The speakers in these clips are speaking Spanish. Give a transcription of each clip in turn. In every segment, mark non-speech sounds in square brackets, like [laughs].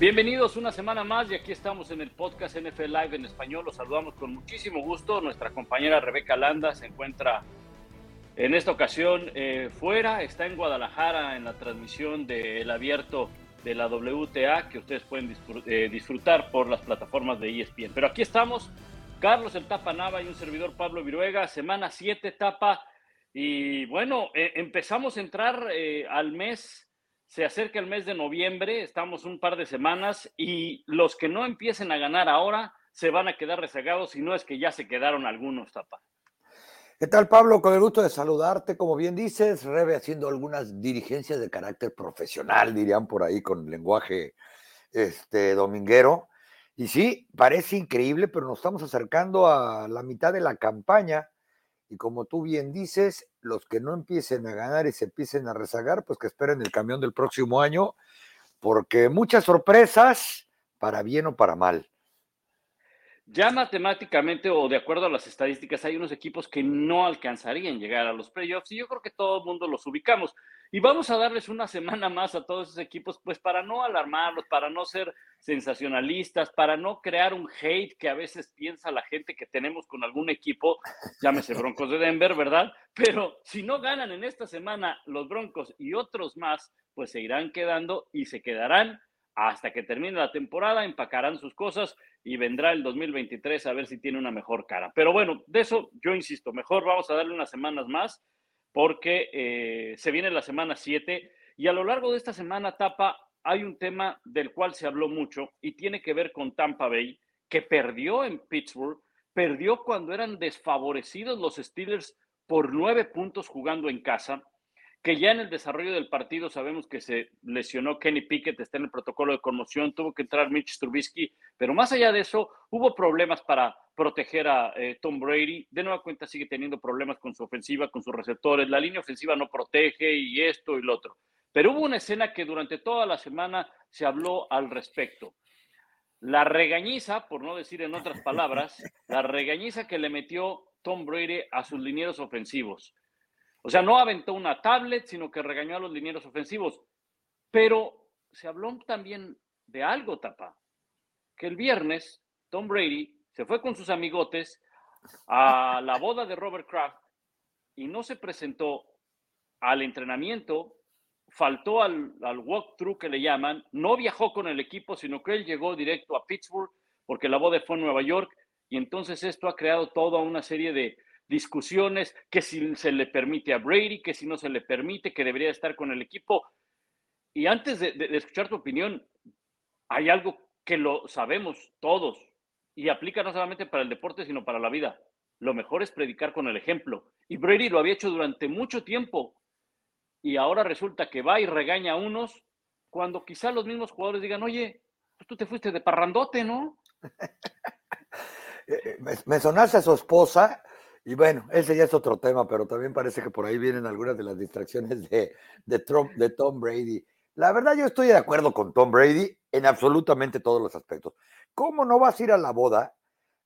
Bienvenidos una semana más y aquí estamos en el podcast NFL Live en español. Los saludamos con muchísimo gusto. Nuestra compañera Rebeca Landa se encuentra en esta ocasión eh, fuera, está en Guadalajara en la transmisión del abierto de la WTA que ustedes pueden eh, disfrutar por las plataformas de ESPN. Pero aquí estamos, Carlos el Tapa Nava y un servidor Pablo Viruega, semana 7 Tapa. Y bueno, eh, empezamos a entrar al mes se acerca el mes de noviembre, estamos un par de semanas y los que no empiecen a ganar ahora se van a quedar rezagados, si no es que ya se quedaron algunos, Tapa. ¿Qué tal, Pablo? Con el gusto de saludarte. Como bien dices, Rebe haciendo algunas dirigencias de carácter profesional, dirían por ahí con lenguaje este, dominguero. Y sí, parece increíble, pero nos estamos acercando a la mitad de la campaña y como tú bien dices, los que no empiecen a ganar y se empiecen a rezagar, pues que esperen el camión del próximo año, porque muchas sorpresas, para bien o para mal. Ya matemáticamente o de acuerdo a las estadísticas, hay unos equipos que no alcanzarían llegar a los playoffs y yo creo que todo el mundo los ubicamos. Y vamos a darles una semana más a todos esos equipos, pues para no alarmarlos, para no ser sensacionalistas, para no crear un hate que a veces piensa la gente que tenemos con algún equipo, llámese Broncos de Denver, ¿verdad? Pero si no ganan en esta semana los Broncos y otros más, pues se irán quedando y se quedarán hasta que termine la temporada, empacarán sus cosas y vendrá el 2023 a ver si tiene una mejor cara. Pero bueno, de eso yo insisto, mejor vamos a darle unas semanas más porque eh, se viene la semana 7 y a lo largo de esta semana, Tapa, hay un tema del cual se habló mucho y tiene que ver con Tampa Bay, que perdió en Pittsburgh, perdió cuando eran desfavorecidos los Steelers por nueve puntos jugando en casa que ya en el desarrollo del partido sabemos que se lesionó Kenny Pickett, está en el protocolo de conmoción, tuvo que entrar Mitch Trubisky, pero más allá de eso, hubo problemas para proteger a eh, Tom Brady. De nueva cuenta sigue teniendo problemas con su ofensiva, con sus receptores, la línea ofensiva no protege y esto y lo otro. Pero hubo una escena que durante toda la semana se habló al respecto. La regañiza, por no decir en otras palabras, la regañiza que le metió Tom Brady a sus linieros ofensivos. O sea, no aventó una tablet, sino que regañó a los linieros ofensivos. Pero se habló también de algo, Tapa, que el viernes Tom Brady se fue con sus amigotes a la boda de Robert Kraft y no se presentó al entrenamiento, faltó al, al walkthrough que le llaman, no viajó con el equipo, sino que él llegó directo a Pittsburgh porque la boda fue en Nueva York y entonces esto ha creado toda una serie de, discusiones, que si se le permite a Brady, que si no se le permite, que debería estar con el equipo. Y antes de, escuchar tu opinión, hay algo que lo sabemos todos y aplica no solamente para el deporte, sino para la vida. Lo mejor es predicar con el ejemplo. Y Brady lo había hecho durante mucho tiempo. Y ahora resulta que va y regaña a unos cuando quizá los mismos jugadores digan, oye, pues tú te fuiste de parrandote, ¿no? [laughs] Eh, eh, me sonaste a su esposa y bueno, ese ya es otro tema, pero también parece que por ahí vienen algunas de las distracciones de, de, de Tom Brady. La verdad, yo estoy de acuerdo con Tom Brady en absolutamente todos los aspectos. ¿Cómo no vas a ir a la boda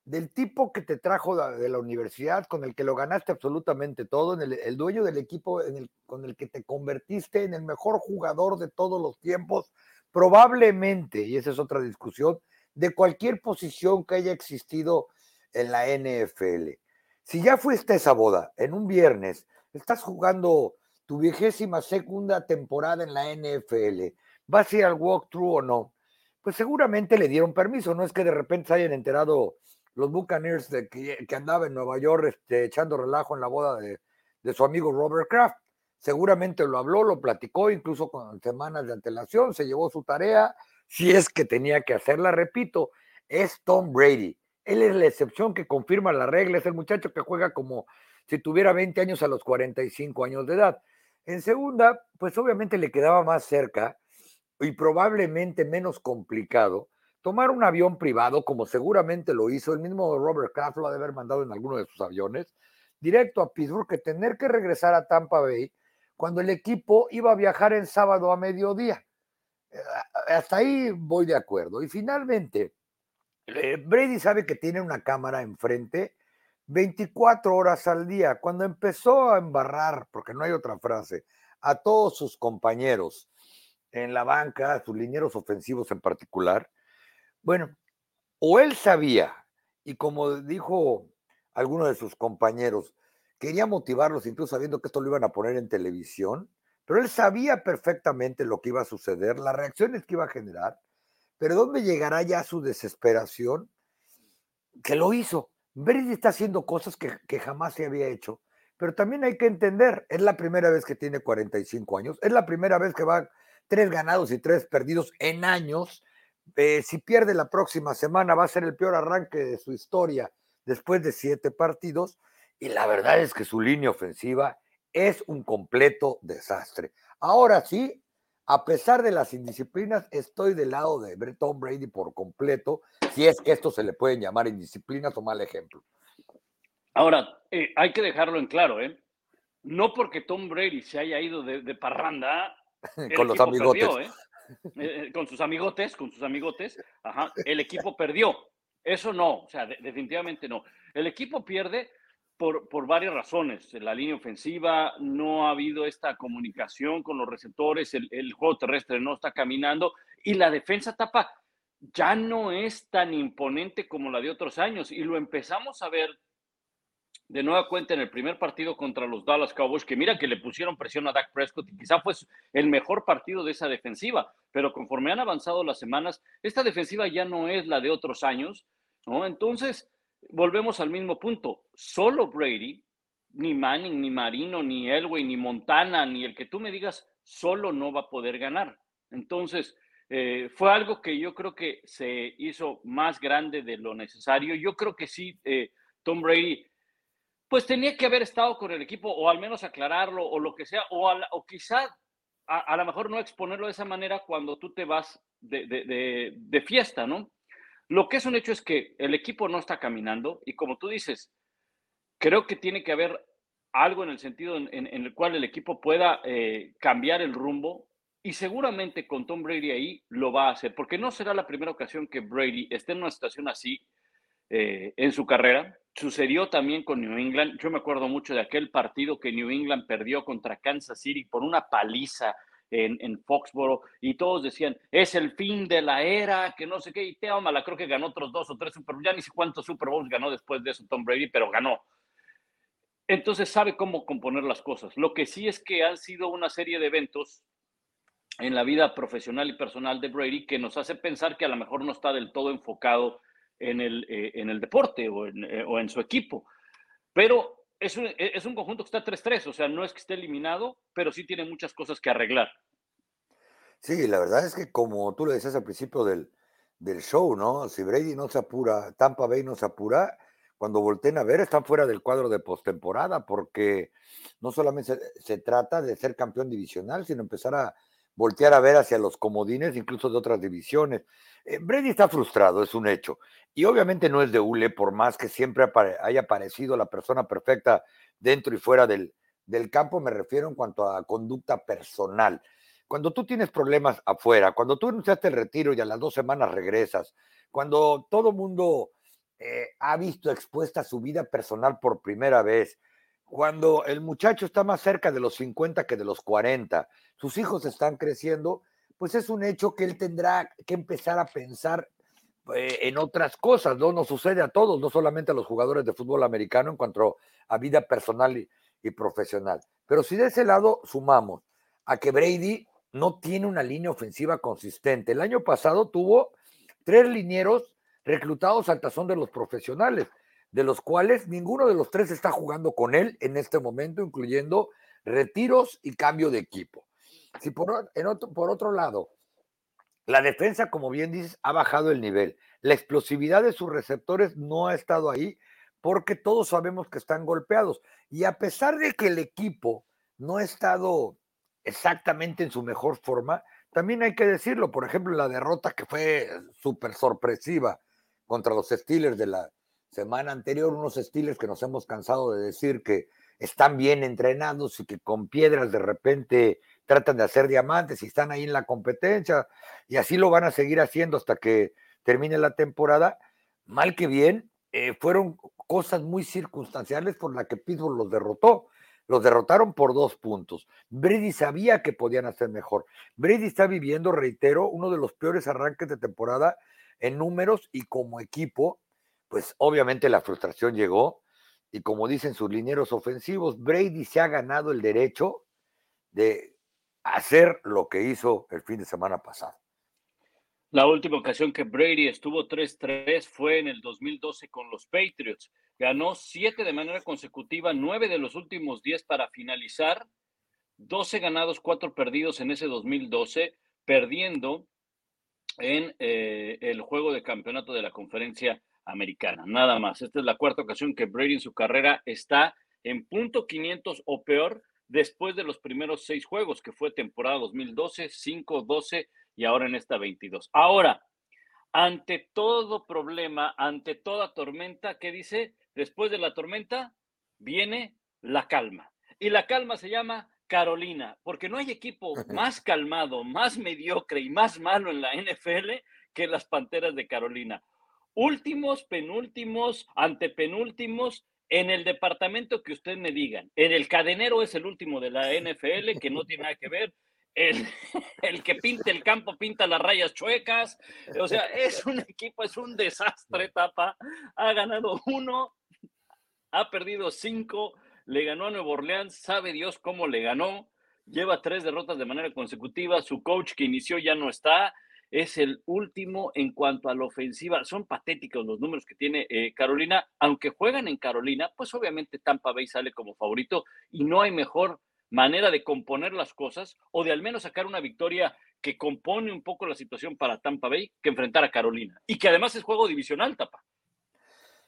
del tipo que te trajo de la universidad, con el que lo ganaste absolutamente todo, en el, dueño del equipo con el que te convertiste en el mejor jugador de todos los tiempos, probablemente, y esa es otra discusión, de cualquier posición que haya existido en la NFL? Si ya fuiste a esa boda en un viernes, estás jugando tu vigésima segunda temporada en la NFL, vas a ir al walkthrough o no, pues seguramente le dieron permiso. No es que de repente se hayan enterado los Buccaneers de que, andaba en Nueva York este, echando relajo en la boda de, de su amigo Robert Kraft. Seguramente lo habló, lo platicó, incluso con semanas de antelación, se llevó su tarea, si es que tenía que hacerla, repito, es Tom Brady. Él es la excepción que confirma la regla, es el muchacho que juega como si tuviera 20 años a los 45 años de edad. En segunda, pues obviamente le quedaba más cerca y probablemente menos complicado tomar un avión privado, como seguramente lo hizo el mismo Robert Kraft, lo ha de haber mandado en alguno de sus aviones, directo a Pittsburgh, que tener que regresar a Tampa Bay cuando el equipo iba a viajar en sábado a mediodía. Eh, hasta ahí voy de acuerdo. Y finalmente, Brady sabe que tiene una cámara enfrente 24 horas al día. Cuando empezó a embarrar, porque no hay otra frase, a todos sus compañeros en la banca, sus linieros ofensivos en particular, bueno, o él sabía, y como dijo alguno de sus compañeros, quería motivarlos, incluso sabiendo que esto lo iban a poner en televisión, pero él sabía perfectamente lo que iba a suceder, las reacciones que iba a generar, pero ¿dónde llegará ya su desesperación? Que lo hizo. Brady está haciendo cosas que, que jamás se había hecho, pero también hay que entender, es la primera vez que tiene 45 años, es la primera vez que va tres ganados y tres perdidos en años. Eh, si pierde la próxima semana va a ser el peor arranque de su historia después de siete partidos. Y la verdad es que su línea ofensiva es un completo desastre. Ahora sí, a pesar de las indisciplinas, estoy del lado de Tom Brady por completo, si es que esto se le pueden llamar indisciplinas o mal ejemplo. Ahora, eh, hay que dejarlo en claro, ¿eh? No porque Tom Brady se haya ido de, parranda, [laughs] con los amigotes. ¿eh? ¿eh? con sus amigotes, con sus amigotes, ajá, el equipo perdió. Eso no, o sea, definitivamente no. El equipo pierde por, por, varias razones. La línea ofensiva, no ha habido esta comunicación con los receptores, el, el, juego terrestre no está caminando y la defensa tapa ya no es tan imponente como la de otros años y lo empezamos a ver de nueva cuenta en el primer partido contra los Dallas Cowboys, que mira que le pusieron presión a Dak Prescott y quizá fue el mejor partido de esa defensiva, pero conforme han avanzado las semanas, esta defensiva ya no es la de otros años, ¿no? Entonces, volvemos al mismo punto, solo Brady, ni Manning, ni Marino, ni Elway, ni Montana, ni el que tú me digas, solo no va a poder ganar. Entonces, eh, fue algo que yo creo que se hizo más grande de lo necesario. Yo creo que sí, eh, Tom Brady pues tenía que haber estado con el equipo o al menos aclararlo o lo que sea, o, o quizá a, lo mejor no exponerlo de esa manera cuando tú te vas de, fiesta, ¿no? Lo que es un hecho es que el equipo no está caminando y como tú dices, creo que tiene que haber algo en el sentido en, el cual el equipo pueda eh, cambiar el rumbo y seguramente con Tom Brady ahí lo va a hacer, porque no será la primera ocasión que Brady esté en una situación así eh, en su carrera. Sucedió también con New England. Yo me acuerdo mucho de aquel partido que New England perdió contra Kansas City por una paliza en, en Foxboro y todos decían, es el fin de la era, que no sé qué, y Teo Mala creo que ganó otros dos o tres Super ya ni sé cuántos Super Bowls ganó después de eso Tom Brady, pero ganó. Entonces sabe cómo componer las cosas. Lo que sí es que han sido una serie de eventos en la vida profesional y personal de Brady que nos hace pensar que a lo mejor no está del todo enfocado en el, eh, en el deporte o en, eh, o en, su equipo. Pero es un, es un conjunto que está 3-3, o sea, no es que esté eliminado, pero sí tiene muchas cosas que arreglar. Sí, la verdad es que como tú le decías al principio del, del show, ¿no? Si Brady no se apura, Tampa Bay no se apura, cuando volteen a ver, están fuera del cuadro de postemporada, porque no solamente se, se, trata de ser campeón divisional, sino empezar a voltear a ver hacia los comodines, incluso de otras divisiones. Eh, Brady está frustrado, es un hecho. Y obviamente no es de hule, por más que siempre haya aparecido la persona perfecta dentro y fuera del, del campo, me refiero en cuanto a conducta personal. Cuando tú tienes problemas afuera, cuando tú anunciaste el retiro y a las dos semanas regresas, cuando todo mundo eh, ha visto expuesta su vida personal por primera vez, cuando el muchacho está más cerca de los 50 que de los 40, sus hijos están creciendo, pues es un hecho que él tendrá que empezar a pensar eh, en otras cosas, ¿no? Nos sucede a todos, no solamente a los jugadores de fútbol americano en cuanto a vida personal y, profesional. Pero si de ese lado sumamos a que Brady no tiene una línea ofensiva consistente. El año pasado tuvo tres linieros reclutados al tazón de los profesionales, de los cuales ninguno de los tres está jugando con él en este momento, incluyendo retiros y cambio de equipo. Si por, otro lado, la defensa, como bien dices, ha bajado el nivel. La explosividad de sus receptores no ha estado ahí porque todos sabemos que están golpeados. Y a pesar de que el equipo no ha estado exactamente en su mejor forma, también hay que decirlo, por ejemplo, la derrota que fue súper sorpresiva contra los Steelers de la semana anterior, unos Steelers que nos hemos cansado de decir que están bien entrenados y que con piedras de repente tratan de hacer diamantes y están ahí en la competencia y así lo van a seguir haciendo hasta que termine la temporada. Mal que bien, eh, fueron cosas muy circunstanciales por las que Pittsburgh los derrotó. Los derrotaron por dos puntos. Brady sabía que podían hacer mejor. Brady está viviendo, reitero, uno de los peores arranques de temporada en números y como equipo, pues obviamente la frustración llegó. Y como dicen sus linieros ofensivos, Brady se ha ganado el derecho de hacer lo que hizo el fin de semana pasado. La última ocasión que Brady estuvo 3-3 fue en el 2012 con los Patriots. Ganó siete de manera consecutiva, nueve de los últimos diez para finalizar, 12 ganados, cuatro perdidos en ese 2012, perdiendo en eh, el juego de campeonato de la conferencia americana. Nada más. Esta es la cuarta ocasión que Brady en su carrera está en punto 500 o peor después de los primeros seis juegos, que fue temporada 2012, 5, 12 y ahora en esta 22. Ahora, ante todo problema, ante toda tormenta, ¿qué dice? Después de la tormenta viene la calma. Y la calma se llama Carolina, porque no hay equipo más calmado, más mediocre y más malo en la NFL que las Panteras de Carolina. Últimos, penúltimos, antepenúltimos, en el departamento que usted me digan. En el cadenero es el último de la NFL, que no tiene nada que ver. [laughs] El, que pinta el campo pinta las rayas chuecas. O sea, es un equipo, es un desastre, tapa. Ha ganado uno, ha perdido cinco, le ganó a Nuevo Orleans, sabe Dios cómo le ganó. Lleva tres derrotas de manera consecutiva. Su coach que inició ya no está. Es el último en cuanto a la ofensiva. Son patéticos los números que tiene eh, Carolina. Aunque juegan en Carolina, pues obviamente Tampa Bay sale como favorito y no hay mejor manera de componer las cosas o de al menos sacar una victoria que compone un poco la situación para Tampa Bay que enfrentar a Carolina. Y que además es juego divisional, Tapa.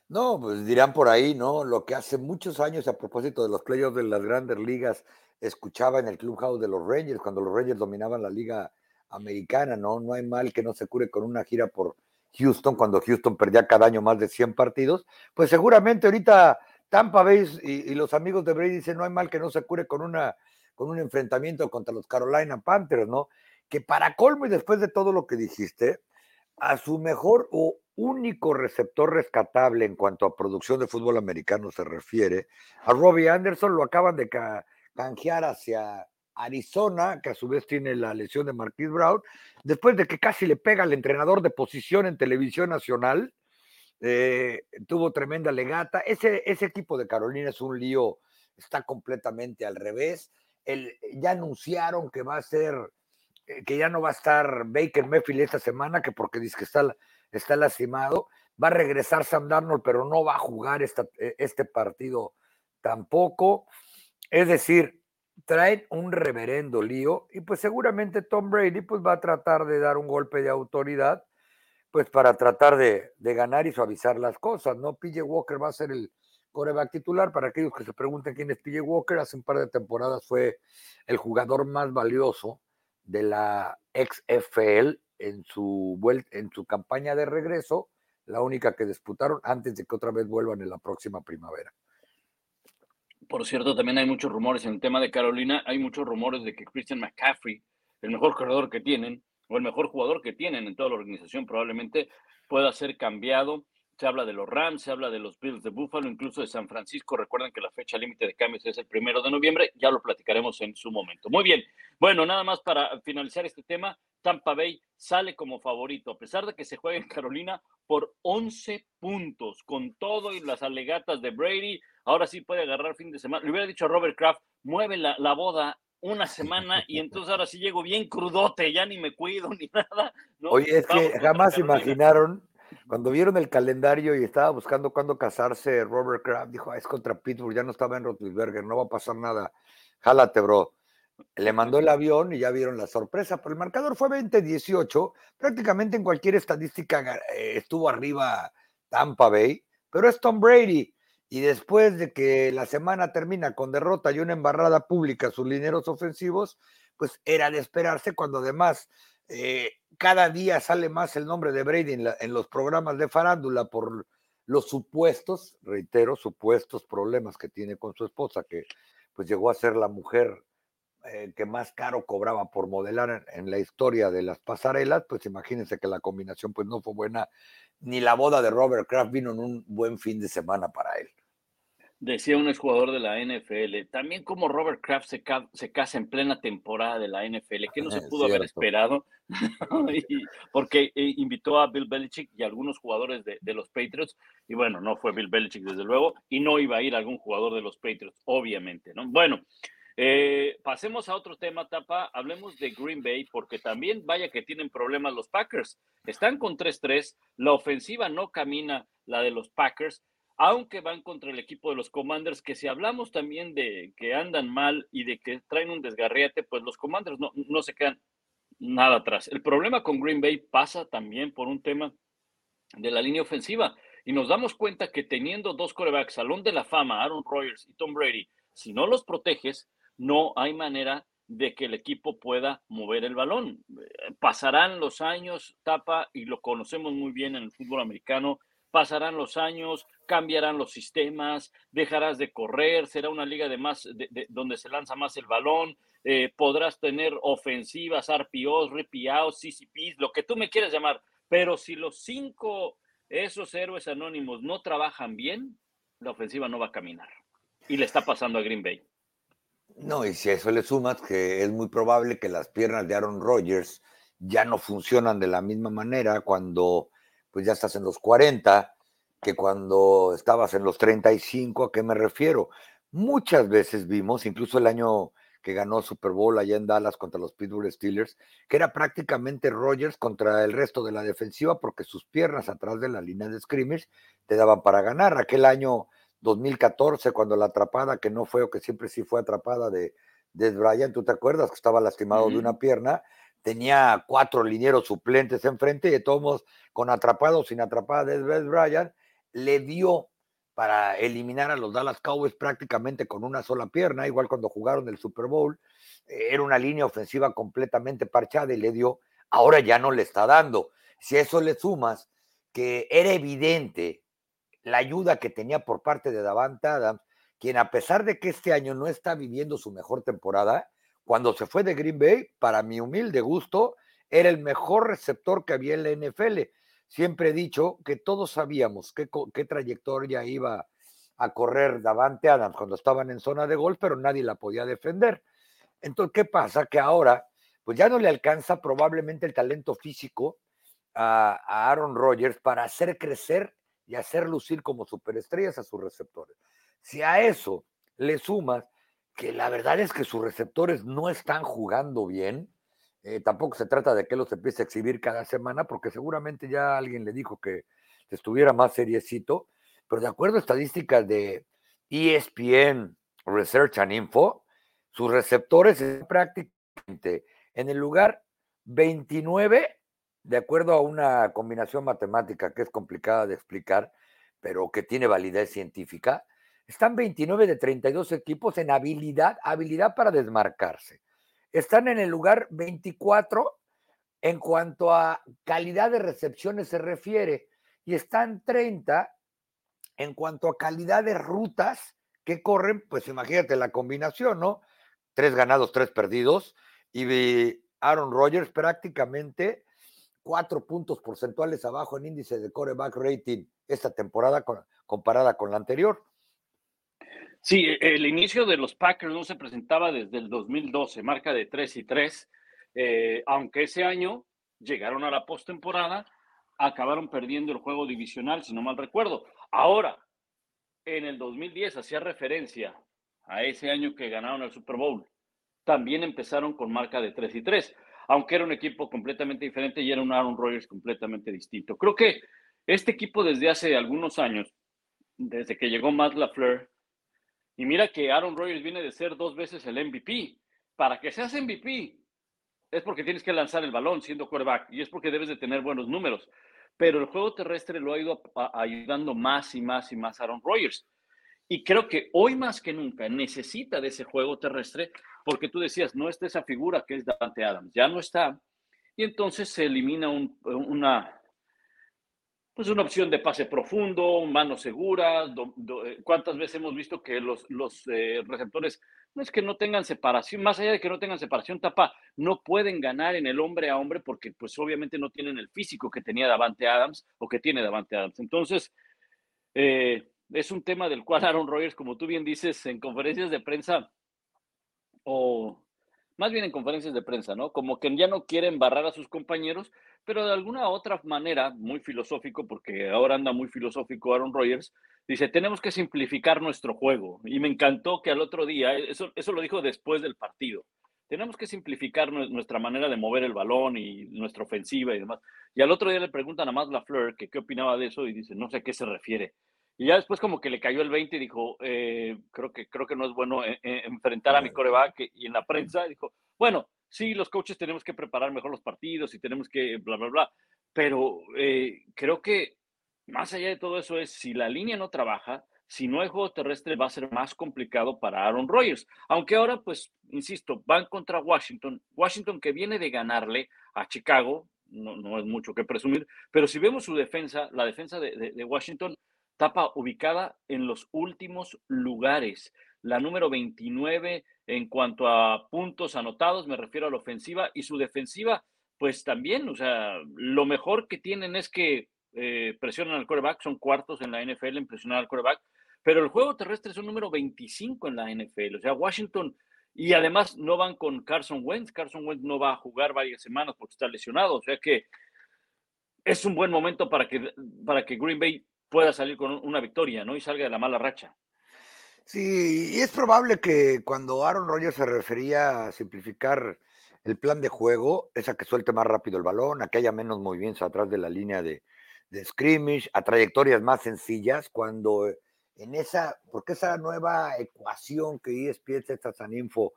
No, pues dirán por ahí, ¿no? Lo que hace muchos años a propósito de los playoffs de las grandes ligas escuchaba en el clubhouse de los Rangers cuando los Rangers dominaban la liga americana, ¿no? No hay mal que no se cure con una gira por Houston cuando Houston perdía cada año más de 100 partidos. Pues seguramente ahorita Tampa Bay y, los amigos de Brady dicen, no hay mal que no se cure con, una, con un enfrentamiento contra los Carolina Panthers, ¿no? Que para colmo y después de todo lo que dijiste, a su mejor o único receptor rescatable en cuanto a producción de fútbol americano se refiere, a Robbie Anderson lo acaban de canjear hacia Arizona, que a su vez tiene la lesión de Marquis Brown, después de que casi le pega al entrenador de posición en televisión nacional, eh, tuvo tremenda legata. Ese, ese equipo de Carolina es un lío, está completamente al revés. El, ya anunciaron que va a ser, eh, que ya no va a estar Baker Mayfield esta semana, que porque dice que está, está lastimado. Va a regresar Sam Darnold, pero no va a jugar esta, e, este partido tampoco. Es decir, traen un reverendo lío y pues seguramente Tom Brady pues va a tratar de dar un golpe de autoridad pues para tratar de, ganar y suavizar las cosas, ¿no? PJ Walker va a ser el coreback titular. Para aquellos que se pregunten quién es PJ Walker, hace un par de temporadas fue el jugador más valioso de la XFL en su, en su campaña de regreso, la única que disputaron antes de que otra vez vuelvan en la próxima primavera. Por cierto, también hay muchos rumores en el tema de Carolina, hay muchos rumores de que Christian McCaffrey, el mejor corredor que tienen, o el mejor jugador que tienen en toda la organización probablemente pueda ser cambiado. Se habla de los Rams, se habla de los Bills de Buffalo, incluso de San Francisco. Recuerden que la fecha límite de cambios es el primero de noviembre. Ya lo platicaremos en su momento. Muy bien. Bueno, nada más para finalizar este tema. Tampa Bay sale como favorito, a pesar de que se juega en Carolina por 11 puntos, con todo y las alegatas de Brady. Ahora sí puede agarrar fin de semana. Le hubiera dicho a Robert Kraft, mueve la, la boda una semana y entonces ahora sí llego bien crudote, ya ni me cuido ni [laughs] nada. Oye, es que jamás imaginaron, cuando vieron el calendario y estaba buscando cuándo casarse, Robert Kraft dijo, ah, es contra Pittsburgh, ya no estaba en Roethlisberger, no va a pasar nada, jálate, bro. Le mandó el avión y ya vieron la sorpresa, pero el marcador fue 20-18, prácticamente en cualquier estadística eh, estuvo arriba Tampa Bay, pero es Tom Brady y después de que la semana termina con derrota y una embarrada pública sus lineros ofensivos, pues era de esperarse cuando además eh, cada día sale más el nombre de Brady en, los programas de farándula por los supuestos, reitero, supuestos problemas que tiene con su esposa, que pues llegó a ser la mujer eh, que más caro cobraba por modelar en, la historia de las pasarelas, pues imagínense que la combinación pues no fue buena, ni la boda de Robert Kraft vino en un buen fin de semana para él. Decía un exjugador de la NFL, también como Robert Kraft se, se casa en plena temporada de la NFL, que no se [laughs] pudo haber esperado, [laughs] porque eh, invitó a Bill Belichick y algunos jugadores de, de, los Patriots, y bueno, no fue Bill Belichick desde luego, y no iba a ir algún jugador de los Patriots, obviamente, ¿no? Bueno, eh, pasemos a otro tema, Tapa, hablemos de Green Bay, porque también vaya que tienen problemas los Packers, están con 3-3, la ofensiva no camina la de los Packers, aunque van contra el equipo de los Commanders, que si hablamos también de que andan mal y de que traen un desgarriate, pues los Commanders no, no se quedan nada atrás. El problema con Green Bay pasa también por un tema de la línea ofensiva. Y nos damos cuenta que teniendo dos corebacks, Salón de la Fama, Aaron Rodgers y Tom Brady, si no los proteges, no hay manera de que el equipo pueda mover el balón. Pasarán los años, tapa, y lo conocemos muy bien en el fútbol americano, pasarán los años, cambiarán los sistemas, dejarás de correr, será una liga de más, de, donde se lanza más el balón, eh, podrás tener ofensivas, RPOs, RPOs, CCPs, lo que tú me quieras llamar, pero si los cinco, esos héroes anónimos no trabajan bien, la ofensiva no va a caminar. Y le está pasando a Green Bay. No, y si a eso le sumas que es muy probable que las piernas de Aaron Rodgers ya no funcionan de la misma manera cuando pues ya estás en los 40, que cuando estabas en los 35, ¿a qué me refiero? Muchas veces vimos, incluso el año que ganó Super Bowl allá en Dallas contra los Pittsburgh Steelers, que era prácticamente Rodgers contra el resto de la defensiva porque sus piernas atrás de la línea de scrimmage te daban para ganar. Aquel año 2014, cuando la atrapada, que no fue o que siempre sí fue atrapada de, de Bryant, ¿tú te acuerdas que estaba lastimado de una pierna? tenía cuatro linieros suplentes enfrente y de todos modos, con atrapado sin atrapada de Bryant, Bryant, le dio para eliminar a los Dallas Cowboys prácticamente con una sola pierna, igual cuando jugaron el Super Bowl, eh, era una línea ofensiva completamente parchada y le dio, ahora ya no le está dando. Si eso le sumas que era evidente la ayuda que tenía por parte de Davante Adams, quien a pesar de que este año no está viviendo su mejor temporada, cuando se fue de Green Bay, para mi humilde gusto, era el mejor receptor que había en la NFL. Siempre he dicho que todos sabíamos qué, qué trayectoria iba a correr Davante Adams cuando estaban en zona de gol, pero nadie la podía defender. Entonces, ¿qué pasa? Que ahora, pues ya no le alcanza probablemente el talento físico a, a Aaron Rodgers para hacer crecer y hacer lucir como superestrellas a sus receptores. Si a eso le sumas que la verdad es que sus receptores no están jugando bien. Eh, tampoco se trata de que los empiece a exhibir cada semana, porque seguramente ya alguien le dijo que estuviera más seriecito, pero de acuerdo a estadísticas de ESPN Research and Info, sus receptores están prácticamente en el lugar 29, de acuerdo a una combinación matemática que es complicada de explicar, pero que tiene validez científica, están 29 de 32 equipos en habilidad, habilidad para desmarcarse. Están en el lugar 24 en cuanto a calidad de recepciones se refiere y están 30 en cuanto a calidad de rutas que corren, pues imagínate la combinación, ¿no? Tres ganados, tres perdidos y Aaron Rodgers prácticamente cuatro puntos porcentuales abajo en índice de coreback rating esta temporada comparada con la anterior. Sí, e, el inicio de los Packers no se presentaba desde el 2012, marca de 3 y 3, eh, aunque ese año llegaron a la postemporada, acabaron perdiendo el juego divisional, si no mal recuerdo. Ahora, en el 2010 hacía referencia a ese año que ganaron el Super Bowl. También empezaron con marca de 3 y 3, aunque era un equipo completamente diferente y era un Aaron Rodgers completamente distinto. Creo que este equipo desde hace algunos años, desde que llegó Matt LaFleur, y mira que Aaron Rodgers viene de ser dos veces el MVP. Para que seas MVP es porque tienes que lanzar el balón siendo quarterback y es porque debes de tener buenos números. Pero el juego terrestre lo ha ido ayudando más y más y más Aaron Rodgers. Y creo que hoy más que nunca necesita de ese juego terrestre porque tú decías, no está esa figura que es Dante Adams, ya no está. Y entonces se elimina una, pues una opción de pase profundo, mano segura. Eh, ¿Cuántas veces hemos visto que los, los eh, receptores, no es que no tengan separación, más allá de que no tengan separación, tapa, no pueden ganar en el hombre a hombre porque pues obviamente no tienen el físico que tenía Davante Adams o que tiene Davante Adams. Entonces, eh, es un tema del cual Aaron Rodgers, como tú bien dices, en conferencias de prensa, o más bien en conferencias de prensa, ¿no? Como que ya no quiere embarrar a sus compañeros, pero de alguna otra manera, muy filosófico, porque ahora anda muy filosófico Aaron Rodgers, dice, tenemos que simplificar nuestro juego. Y me encantó que al otro día, eso, eso lo dijo después del partido, tenemos que simplificar nuestra manera de mover el balón y nuestra ofensiva y demás. Y al otro día le preguntan a Matt LaFleur que qué opinaba de eso y dice, no sé a qué se refiere. Y ya después como que le cayó el 20 y dijo, eh, creo, que, creo que no es bueno eh, eh, enfrentar a mi coreback. Y en la prensa dijo, bueno, sí, los coaches tenemos que preparar mejor los partidos y tenemos que bla, bla, bla. Pero creo que más allá de todo eso es, si la línea no trabaja, si no hay juego terrestre va a ser más complicado para Aaron Rodgers. Aunque ahora, pues, insisto, van contra Washington. Washington que viene de ganarle a Chicago, no, no es mucho que presumir, pero si vemos su defensa, la defensa de, de Washington tapa ubicada en los últimos lugares. La número 29 en cuanto a puntos anotados, me refiero a la ofensiva, y su defensiva, pues también, o sea, lo mejor que tienen es que eh, presionan al quarterback, son cuartos en la NFL en presionar al quarterback, pero el juego terrestre es un número 25 en la NFL, o sea, Washington, y además no van con Carson Wentz, Carson Wentz no va a jugar varias semanas porque está lesionado, o sea que es un buen momento para que, para que Green Bay pueda salir con una victoria, ¿no? Y salga de la mala racha. Sí, y es probable que cuando Aaron Rodgers se refería a simplificar el plan de juego, es a que suelte más rápido el balón, a que haya menos movimientos atrás de la línea de, scrimmage, a trayectorias más sencillas, cuando en esa, porque esa nueva ecuación que ESPN Info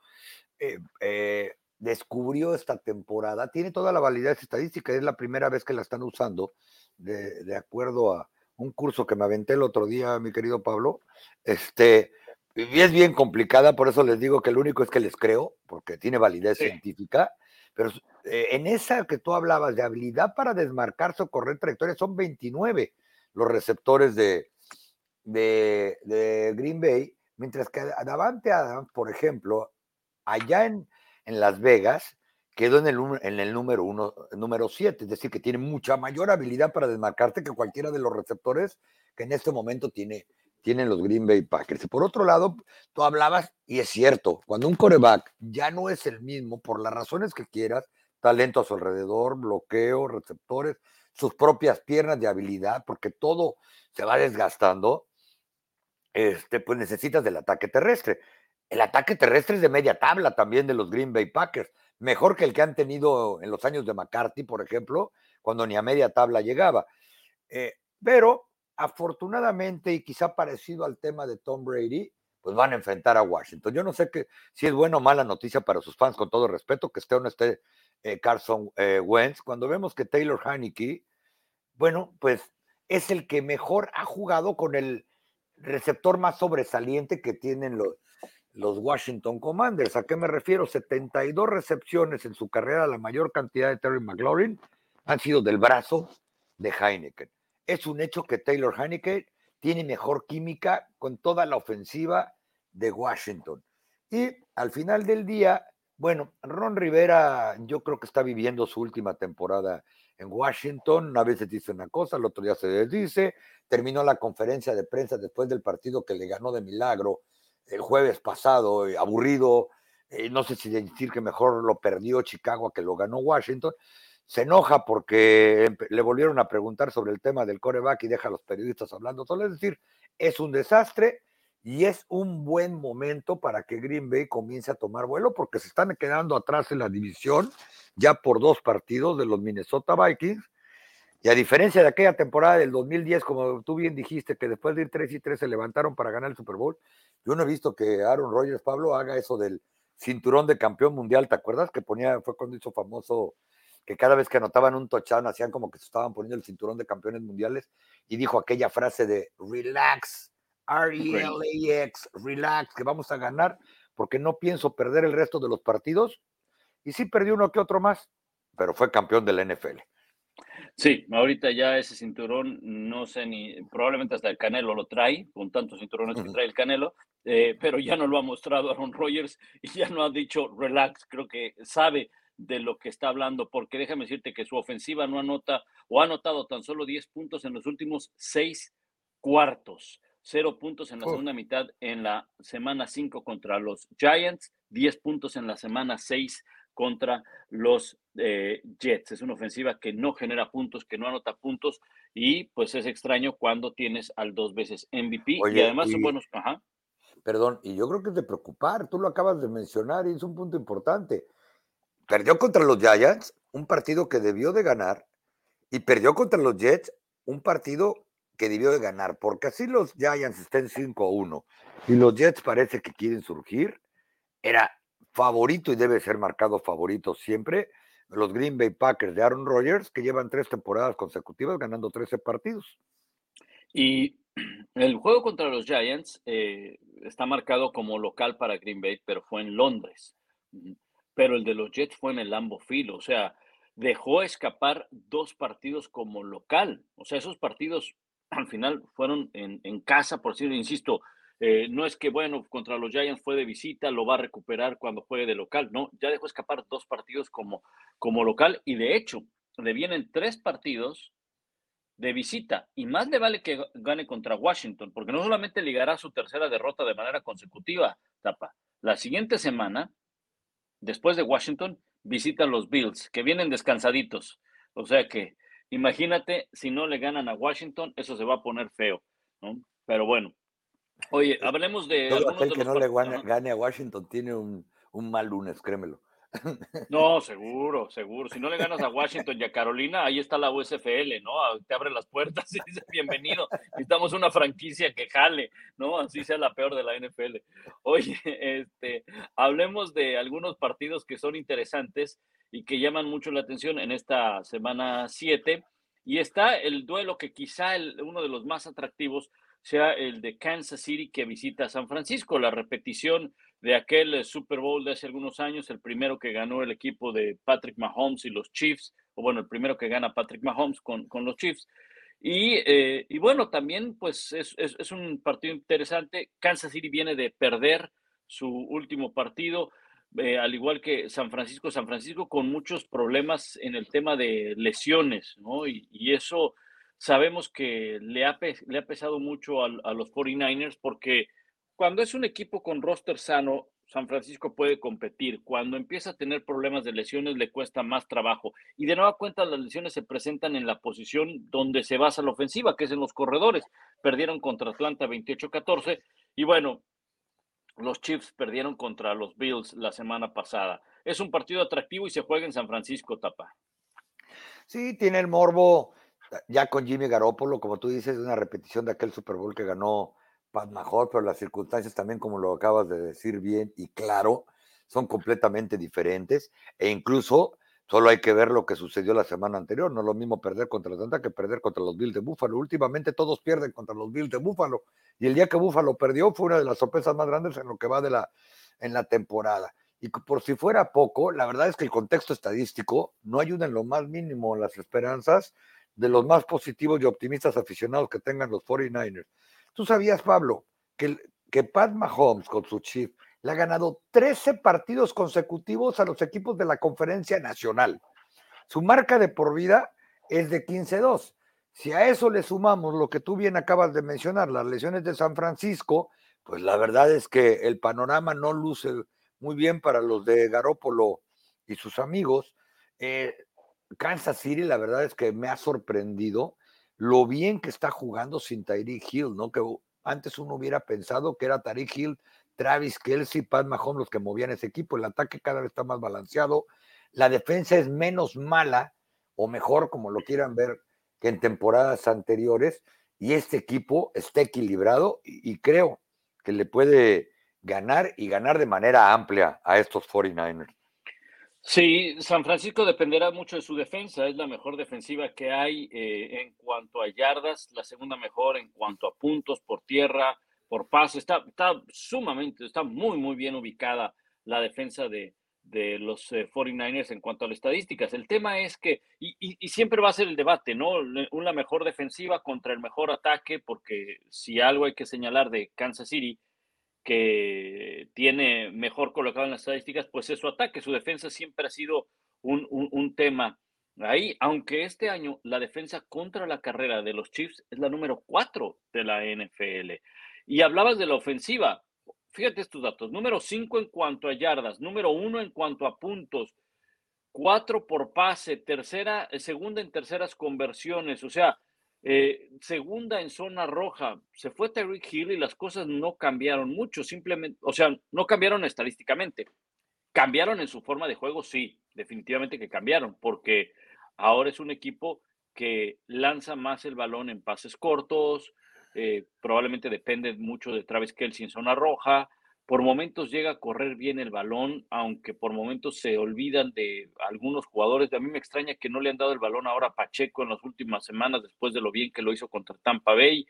eh, eh, descubrió esta temporada, tiene toda la validez estadística, es la primera vez que la están usando, de acuerdo a, un curso que me aventé el otro día, mi querido Pablo. Este, y es bien complicada, por eso les digo que lo único es que les creo, porque tiene validez científica. Pero eh, en esa que tú hablabas de habilidad para desmarcarse o correr trayectoria, son 29 los receptores de, de, de Green Bay, mientras que Davante Adams, por ejemplo, allá en, en Las Vegas, quedó en el, número uno, número siete, es decir, que tiene mucha mayor habilidad para desmarcarte que cualquiera de los receptores que en este momento tiene, tienen los Green Bay Packers. Por otro lado, tú hablabas, y es cierto, cuando un coreback ya no es el mismo, por las razones que quieras, talento a su alrededor, bloqueo, receptores, sus propias piernas de habilidad, porque todo se va desgastando, este, pues necesitas del ataque terrestre. El ataque terrestre es de media tabla también de los Green Bay Packers mejor que el que han tenido en los años de McCarthy, por ejemplo, cuando ni a media tabla llegaba. Eh, pero afortunadamente, y quizá parecido al tema de Tom Brady, pues van a enfrentar a Washington. Yo no sé que, si es buena o mala noticia para sus fans, con todo respeto, que esté o no esté eh, Carson eh, Wentz, cuando vemos que Taylor Haneke, bueno, pues es el que mejor ha jugado con el receptor más sobresaliente que tienen los, los Washington Commanders. ¿A qué me refiero? 72 recepciones en su carrera, la mayor cantidad de Terry McLaurin han sido del brazo de Heineken. Es un hecho que Taylor Heineken tiene mejor química con toda la ofensiva de Washington. Y al final del día, bueno, Ron Rivera yo creo que está viviendo su última temporada en Washington. Una vez se dice una cosa, el otro día se desdice. Terminó la conferencia de prensa después del partido que le ganó de milagro el jueves pasado, eh, aburrido, eh, no sé si decir que mejor lo perdió Chicago que lo ganó Washington, se enoja porque le volvieron a preguntar sobre el tema del coreback y deja a los periodistas hablando solo. Es decir, es un desastre y es un buen momento para que Green Bay comience a tomar vuelo porque se están quedando atrás en la división ya por dos partidos de los Minnesota Vikings. Y a diferencia de aquella temporada del 2010, como tú bien dijiste, que después de ir 3 y 3 se levantaron para ganar el Super Bowl, yo no he visto que Aaron Rodgers, Pablo, haga eso del cinturón de campeón mundial. ¿Te acuerdas que ponía, fue cuando hizo famoso que cada vez que anotaban un touchdown hacían como que se estaban poniendo el cinturón de campeones mundiales y dijo aquella frase de relax, R-E-L-A-X, relax, que vamos a ganar porque no pienso perder el resto de los partidos. Y sí perdió uno que otro más, pero fue campeón de la NFL. Sí, ahorita ya ese cinturón, no sé ni, probablemente hasta el Canelo lo trae, con tantos cinturones que trae el Canelo, eh, pero ya no lo ha mostrado Aaron Rodgers [laughs] y ya no ha dicho relax, creo que sabe de lo que está hablando, porque déjame decirte que su ofensiva no anota o ha anotado tan solo 10 puntos en los últimos seis cuartos. Cero puntos en la segunda mitad en la semana 5 contra los Giants, 10 puntos en la semana 6 contra los eh, Jets. Es una ofensiva que no genera puntos, que no anota puntos y pues es extraño cuando tienes al dos veces MVP y además son buenos. Ajá. Perdón, y yo creo que es de preocupar, tú lo acabas de mencionar y es un punto importante. Perdió contra los Giants, un partido que debió de ganar, y perdió contra los Jets, un partido que debió de ganar, porque así los Giants estén 5-1 y los Jets parece que quieren surgir, era favorito y debe ser marcado favorito siempre los Green Bay Packers de Aaron Rodgers, que llevan tres temporadas consecutivas ganando 13 partidos. Y [clears throat] el juego contra los Giants eh, está marcado como local para Green Bay, pero fue en Londres. Pero el de los Jets fue en el Lambo Field, o sea, dejó escapar dos partidos como local. O sea, esos partidos [clears throat] al final fueron en, en casa, por decirlo, insisto, eh, no es que, bueno, contra los Giants fue de visita, lo va a recuperar cuando juegue de local. No, ya dejó escapar dos partidos como, como local y de hecho le vienen tres partidos de visita y más le vale que gane contra Washington, porque no solamente ligará su tercera derrota de manera consecutiva, Tapa. La siguiente semana, después de Washington, visitan los Bills, que vienen descansaditos. O sea que imagínate si no le ganan a Washington, eso se va a poner feo, ¿no? Pero bueno, Oye, hablemos de. Todo aquel que no le gane, a Washington tiene un, mal lunes, créemelo. No, [laughs] seguro, seguro. Si no le ganas a Washington y a Carolina, ahí está la USFL, ¿no? Ah, te abre las puertas y dice bienvenido. Necesitamos una franquicia que jale, ¿no? Así sea la peor de la NFL. Oye, este, hablemos de algunos partidos que son interesantes y que llaman mucho la atención en esta semana 7. Y está el duelo que quizá el, uno de los más atractivos sea el de Kansas City que visita San Francisco, la repetición de aquel Super Bowl de hace algunos años, el primero que ganó el equipo de Patrick Mahomes y los Chiefs, o bueno, el primero que gana Patrick Mahomes con, con los Chiefs. Y, eh, y, bueno, también pues es, es, un partido interesante. Kansas City viene de perder su último partido, eh, al igual que San Francisco, San Francisco con muchos problemas en el tema de lesiones, ¿no? Y eso sabemos que le ha, pesado mucho a, los 49ers porque cuando es un equipo con roster sano, San Francisco puede competir. Cuando empieza a tener problemas de lesiones, le cuesta más trabajo. Y de nueva cuenta, las lesiones se presentan en la posición donde se basa la ofensiva, que es en los corredores. Perdieron contra Atlanta 28-14. Y bueno, los Chiefs perdieron contra los Bills la semana pasada. Es un partido atractivo y se juega en San Francisco, Tapa. Sí, tiene el morbo ya con Jimmy Garoppolo, como tú dices, es una repetición de aquel Super Bowl que ganó Pat Mahor, pero las circunstancias también, como lo acabas de decir bien y claro, son completamente diferentes e incluso solo hay que ver lo que sucedió la semana anterior. No es lo mismo perder contra Atlanta que perder contra los Bills de Buffalo. Últimamente todos pierden contra los Bills de Buffalo y el día que Buffalo perdió fue una de las sorpresas más grandes en lo que va de la, en la temporada. Y por si fuera poco, la verdad es que el contexto estadístico no ayuda en lo más mínimo las esperanzas de los más positivos y optimistas aficionados que tengan los 49ers. ¿Tú sabías, Pablo, que, que Pat Mahomes con su chief le ha ganado 13 partidos consecutivos a los equipos de la conferencia nacional? Su marca de por vida es de 15-2. Si a eso le sumamos lo que tú bien acabas de mencionar, las lesiones de San Francisco, pues la verdad es que el panorama no luce muy bien para los de Garópolo y sus amigos. Eh, Kansas City, la verdad es que me ha sorprendido lo bien que está jugando sin Tyreek Hill, ¿no? Que antes uno hubiera pensado que era Tyreek Hill, Travis Kelsey, Pat Mahomes los que movían ese equipo. El ataque cada vez está más balanceado. La defensa es menos mala o mejor, como lo quieran ver, que en temporadas anteriores. Y este equipo está equilibrado y, y creo que le puede ganar y ganar de manera amplia a estos 49ers. Sí, San Francisco dependerá mucho de su defensa. Es la mejor defensiva que hay eh, en cuanto a yardas, la segunda mejor en cuanto a puntos por tierra, por pase. Está, está sumamente, está muy, muy bien ubicada la defensa de, de los 49ers eh, en cuanto a las estadísticas. El tema es que, y, y, siempre va a ser el debate, ¿no? Una mejor defensiva contra el mejor ataque, porque si algo hay que señalar de Kansas City que tiene mejor colocado en las estadísticas, pues es su ataque. Su defensa siempre ha sido un, un, tema Ahí, aunque este año la defensa contra la carrera de los Chiefs es la número 4 de la NFL. Y hablabas de la ofensiva. Fíjate estos datos. Número 5 en cuanto a yardas, número 1 en cuanto a puntos, 4 por pase, tercera, segunda en terceras conversiones, o sea, eh, segunda en zona roja. Se fue Tyreek Hill y las cosas no cambiaron mucho, simplemente, o sea, no cambiaron estadísticamente. Cambiaron en su forma de juego, sí, definitivamente que cambiaron, porque ahora es un equipo que lanza más el balón en pases cortos, eh, probablemente depende mucho de Travis Kelsey en zona roja, por momentos llega a correr bien el balón, aunque por momentos se olvidan de algunos jugadores. A mí me extraña que no le han dado el balón ahora a Pacheco en las últimas semanas, después de lo bien que lo hizo contra Tampa Bay.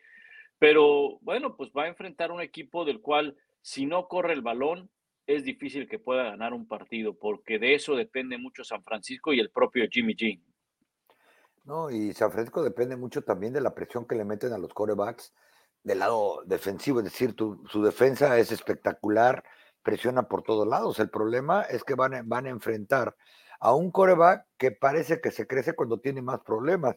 Pero bueno, pues va a enfrentar un equipo del cual, si no corre el balón, es difícil que pueda ganar un partido, porque de eso depende mucho San Francisco y el propio Jimmy G. No, y San Francisco depende mucho también de la presión que le meten a los corebacks del lado defensivo, es decir, su defensa es espectacular, presiona por todos lados. El problema es que van, a, van a enfrentar a un coreback que parece que se crece cuando tiene más problemas.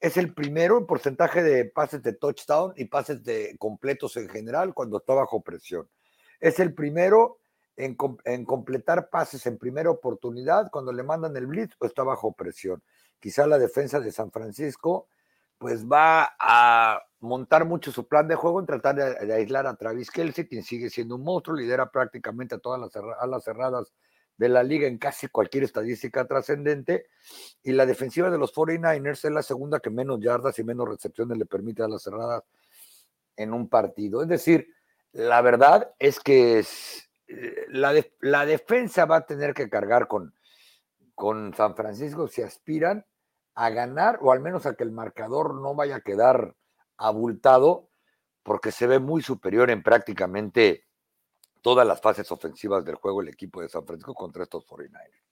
Es el primero en porcentaje de pases de touchdown y pases de completos en general cuando está bajo presión. Es el primero en, en, completar pases en primera oportunidad cuando le mandan el blitz o está bajo presión. Quizá la defensa de San Francisco pues va a montar mucho su plan de juego en tratar de, aislar a Travis Kelsey, quien sigue siendo un monstruo, lidera prácticamente a todas las alas cerradas de la liga en casi cualquier estadística trascendente, y la defensiva de los 49ers es la segunda que menos yardas y menos recepciones le permite a las cerradas en un partido. Es decir, la verdad es que eh, la, la defensa va a tener que cargar con, con San Francisco si aspiran a ganar o al menos a que el marcador no vaya a quedar abultado porque se ve muy superior en prácticamente todas las fases ofensivas del juego el equipo de San Francisco contra estos 49ers.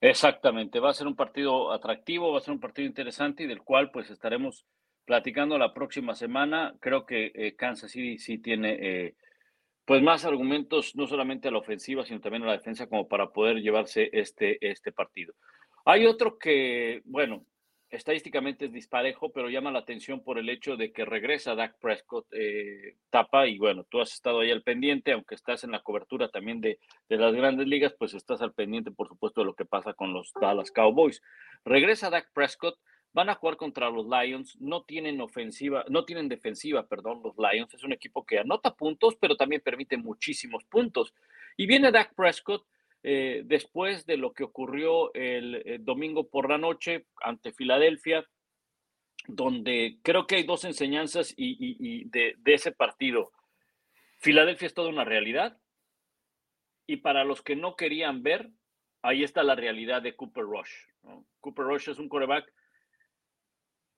Exactamente, va a ser un partido atractivo, va a ser un partido interesante y del cual pues estaremos platicando la próxima semana. Creo que eh, Kansas City sí tiene eh, pues más argumentos, no solamente a la ofensiva, sino también a la defensa como para poder llevarse este, este partido. Hay otro que, bueno, estadísticamente es disparejo, pero llama la atención por el hecho de que regresa Dak Prescott eh, tapa y bueno, tú has estado ahí al pendiente, aunque estás en la cobertura también de, de, las grandes ligas, pues estás al pendiente, por supuesto, de lo que pasa con los Dallas Cowboys. Regresa Dak Prescott, van a jugar contra los Lions, no tienen ofensiva, no tienen defensiva, perdón, los Lions, es un equipo que anota puntos, pero también permite muchísimos puntos. Y viene Dak Prescott eh, después de lo que ocurrió el, eh, domingo por la noche ante Filadelfia, donde creo que hay dos enseñanzas y, de, ese partido. Filadelfia es toda una realidad y para los que no querían ver, ahí está la realidad de Cooper Rush. Cooper Rush es un coreback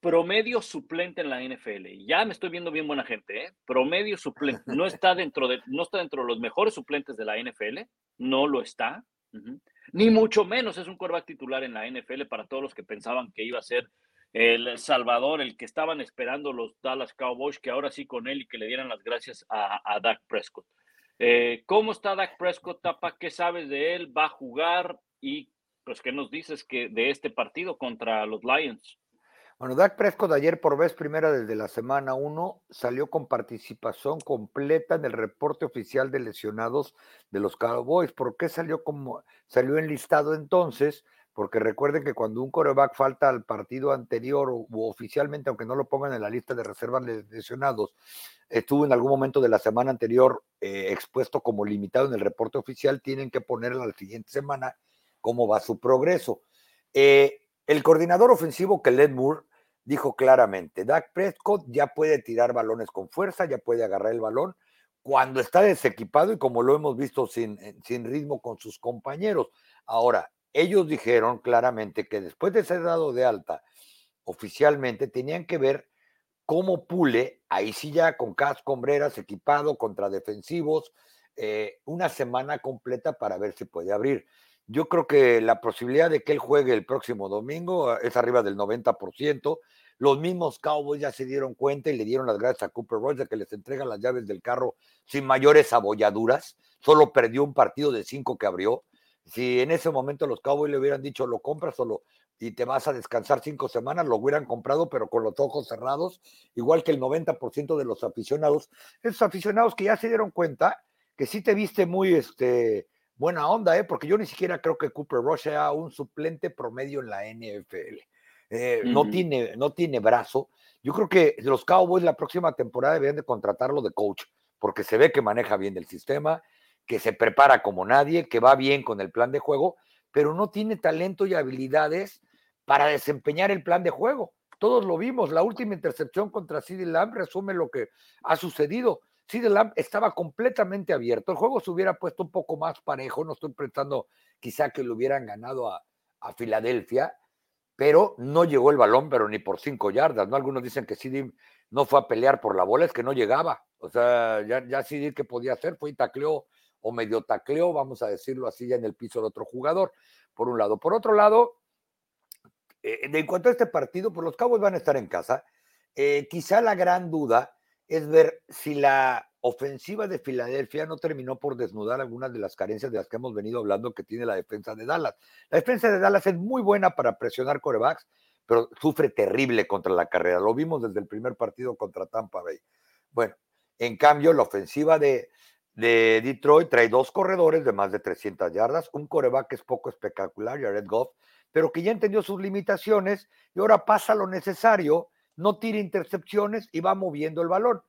promedio suplente en la NFL. Ya me estoy viendo bien buena gente, ¿eh? Promedio suplente. No está dentro de, no está dentro de los mejores suplentes de la NFL, no lo está. Ni mucho menos es un quarterback titular en la NFL para todos los que pensaban que iba a ser el Salvador, el que estaban esperando los Dallas Cowboys, que ahora sí con él y que le dieran las gracias a, a Dak Prescott. Eh, ¿Cómo está Dak Prescott, Tapa? ¿Qué sabes de él? ¿Va a jugar? Y pues, ¿qué nos dices que de este partido contra los Lions? Bueno, Dak Prescott ayer por vez primera desde la semana 1 salió con participación completa en el reporte oficial de lesionados de los Cowboys. ¿Por qué salió como salió enlistado entonces? Porque recuerden que cuando un coreback falta al partido anterior o, oficialmente, aunque no lo pongan en la lista de reservas de lesionados, estuvo en algún momento de la semana anterior eh, expuesto como limitado en el reporte oficial, tienen que poner a la siguiente semana cómo va su progreso. Eh, el coordinador ofensivo, Kellen Moore, dijo claramente, Dak Prescott ya puede tirar balones con fuerza, ya puede agarrar el balón cuando está desequipado y como lo hemos visto sin, sin ritmo con sus compañeros. Ahora, ellos dijeron claramente que después de ser dado de alta oficialmente, tenían que ver cómo Pule, ahí sí ya con casco, hombreras, equipado contra defensivos, eh, una semana completa para ver si puede abrir. Yo creo que la posibilidad de que él juegue el próximo domingo es arriba del 90%. Los mismos Cowboys ya se dieron cuenta y le dieron las gracias a Cooper Rush de que les entrega las llaves del carro sin mayores abolladuras. Solo perdió un partido de cinco que abrió. Si en ese momento los Cowboys le hubieran dicho lo compras o y te vas a descansar cinco semanas, lo hubieran comprado, pero con los ojos cerrados, igual que el 90% de los aficionados. Esos aficionados que ya se dieron cuenta que sí te viste muy este, buena onda, ¿eh? porque yo ni siquiera creo que Cooper Rush sea un suplente promedio en la NFL. Eh, no, tiene, no tiene brazo. Yo creo que los Cowboys la próxima temporada deberían de contratarlo de coach, porque se ve que maneja bien el sistema, que se prepara como nadie, que va bien con el plan de juego, pero no tiene talento y habilidades para desempeñar el plan de juego. Todos lo vimos, la última intercepción contra CeeDee Lamb resume lo que ha sucedido. CeeDee Lamb estaba completamente abierto, el juego se hubiera puesto un poco más parejo, no estoy pensando quizá que lo hubieran ganado a, a Filadelfia, pero no llegó el balón, pero ni por cinco yardas, ¿no? Algunos dicen que CeeDee no fue a pelear por la bola, es que no llegaba. O sea, ya, ya CD que podía hacer fue y tacleó o medio tacleó, vamos a decirlo así, ya en el piso de otro jugador, por un lado. Por otro lado, eh, en cuanto a este partido, pues los Cowboys van a estar en casa. Eh, quizá la gran duda es ver si la ofensiva de Filadelfia no terminó por desnudar algunas de las carencias de las que hemos venido hablando que tiene la defensa de Dallas. La defensa de Dallas es muy buena para presionar corebacks, pero sufre terrible contra la carrera. Lo vimos desde el primer partido contra Tampa Bay. Bueno, en cambio, la ofensiva de, de Detroit trae dos corredores de más de 300 yardas, un coreback que es poco espectacular, Jared Goff, pero que ya entendió sus limitaciones y ahora pasa lo necesario, no tira intercepciones y va moviendo el balón.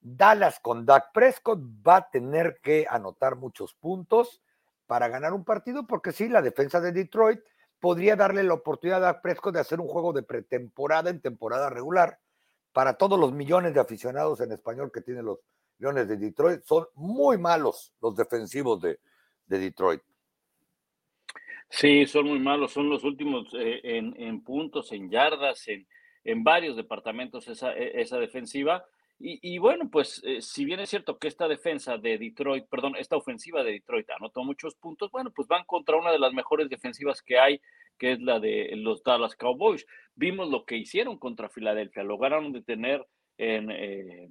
Dallas con Dak Prescott va a tener que anotar muchos puntos para ganar un partido, porque sí, la defensa de Detroit podría darle la oportunidad a Dak Prescott de hacer un juego de pretemporada en temporada regular para todos los millones de aficionados en español que tienen los Leones de Detroit. Son muy malos los defensivos de, Detroit. Sí, son muy malos, son los últimos eh, en, puntos, en yardas, en, en varios departamentos esa, e, esa defensiva. Y, bueno, pues eh, si bien es cierto que esta defensa de Detroit, perdón, esta ofensiva de Detroit anotó muchos puntos, bueno, pues van contra una de las mejores defensivas que hay, que es la de los Dallas Cowboys. Vimos lo que hicieron contra Filadelfia, lograron detener en, eh,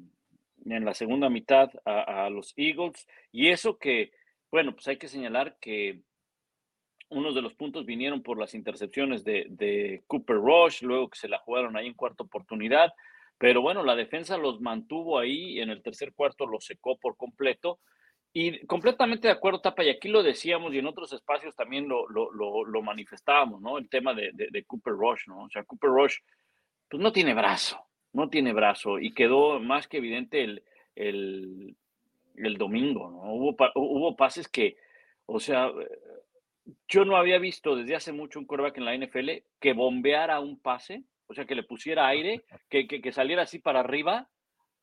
en la segunda mitad a, los Eagles y eso que, bueno, pues hay que señalar que unos de los puntos vinieron por las intercepciones de, de Cooper Rush, luego que se la jugaron ahí en cuarta oportunidad pero bueno, la defensa los mantuvo ahí, en el tercer cuarto los secó por completo. Y completamente de acuerdo, Tapa, y aquí lo decíamos y en otros espacios también lo, lo, lo, manifestábamos, ¿no? El tema de, de, Cooper Rush, ¿no? O sea, Cooper Rush, pues no tiene brazo, no tiene brazo, y quedó más que evidente el, el, el domingo, ¿no? Hubo, hubo pases que, o sea, yo no había visto desde hace mucho un quarterback en la NFL que bombeara un pase o sea, que le pusiera aire, [laughs] que, que, saliera así para arriba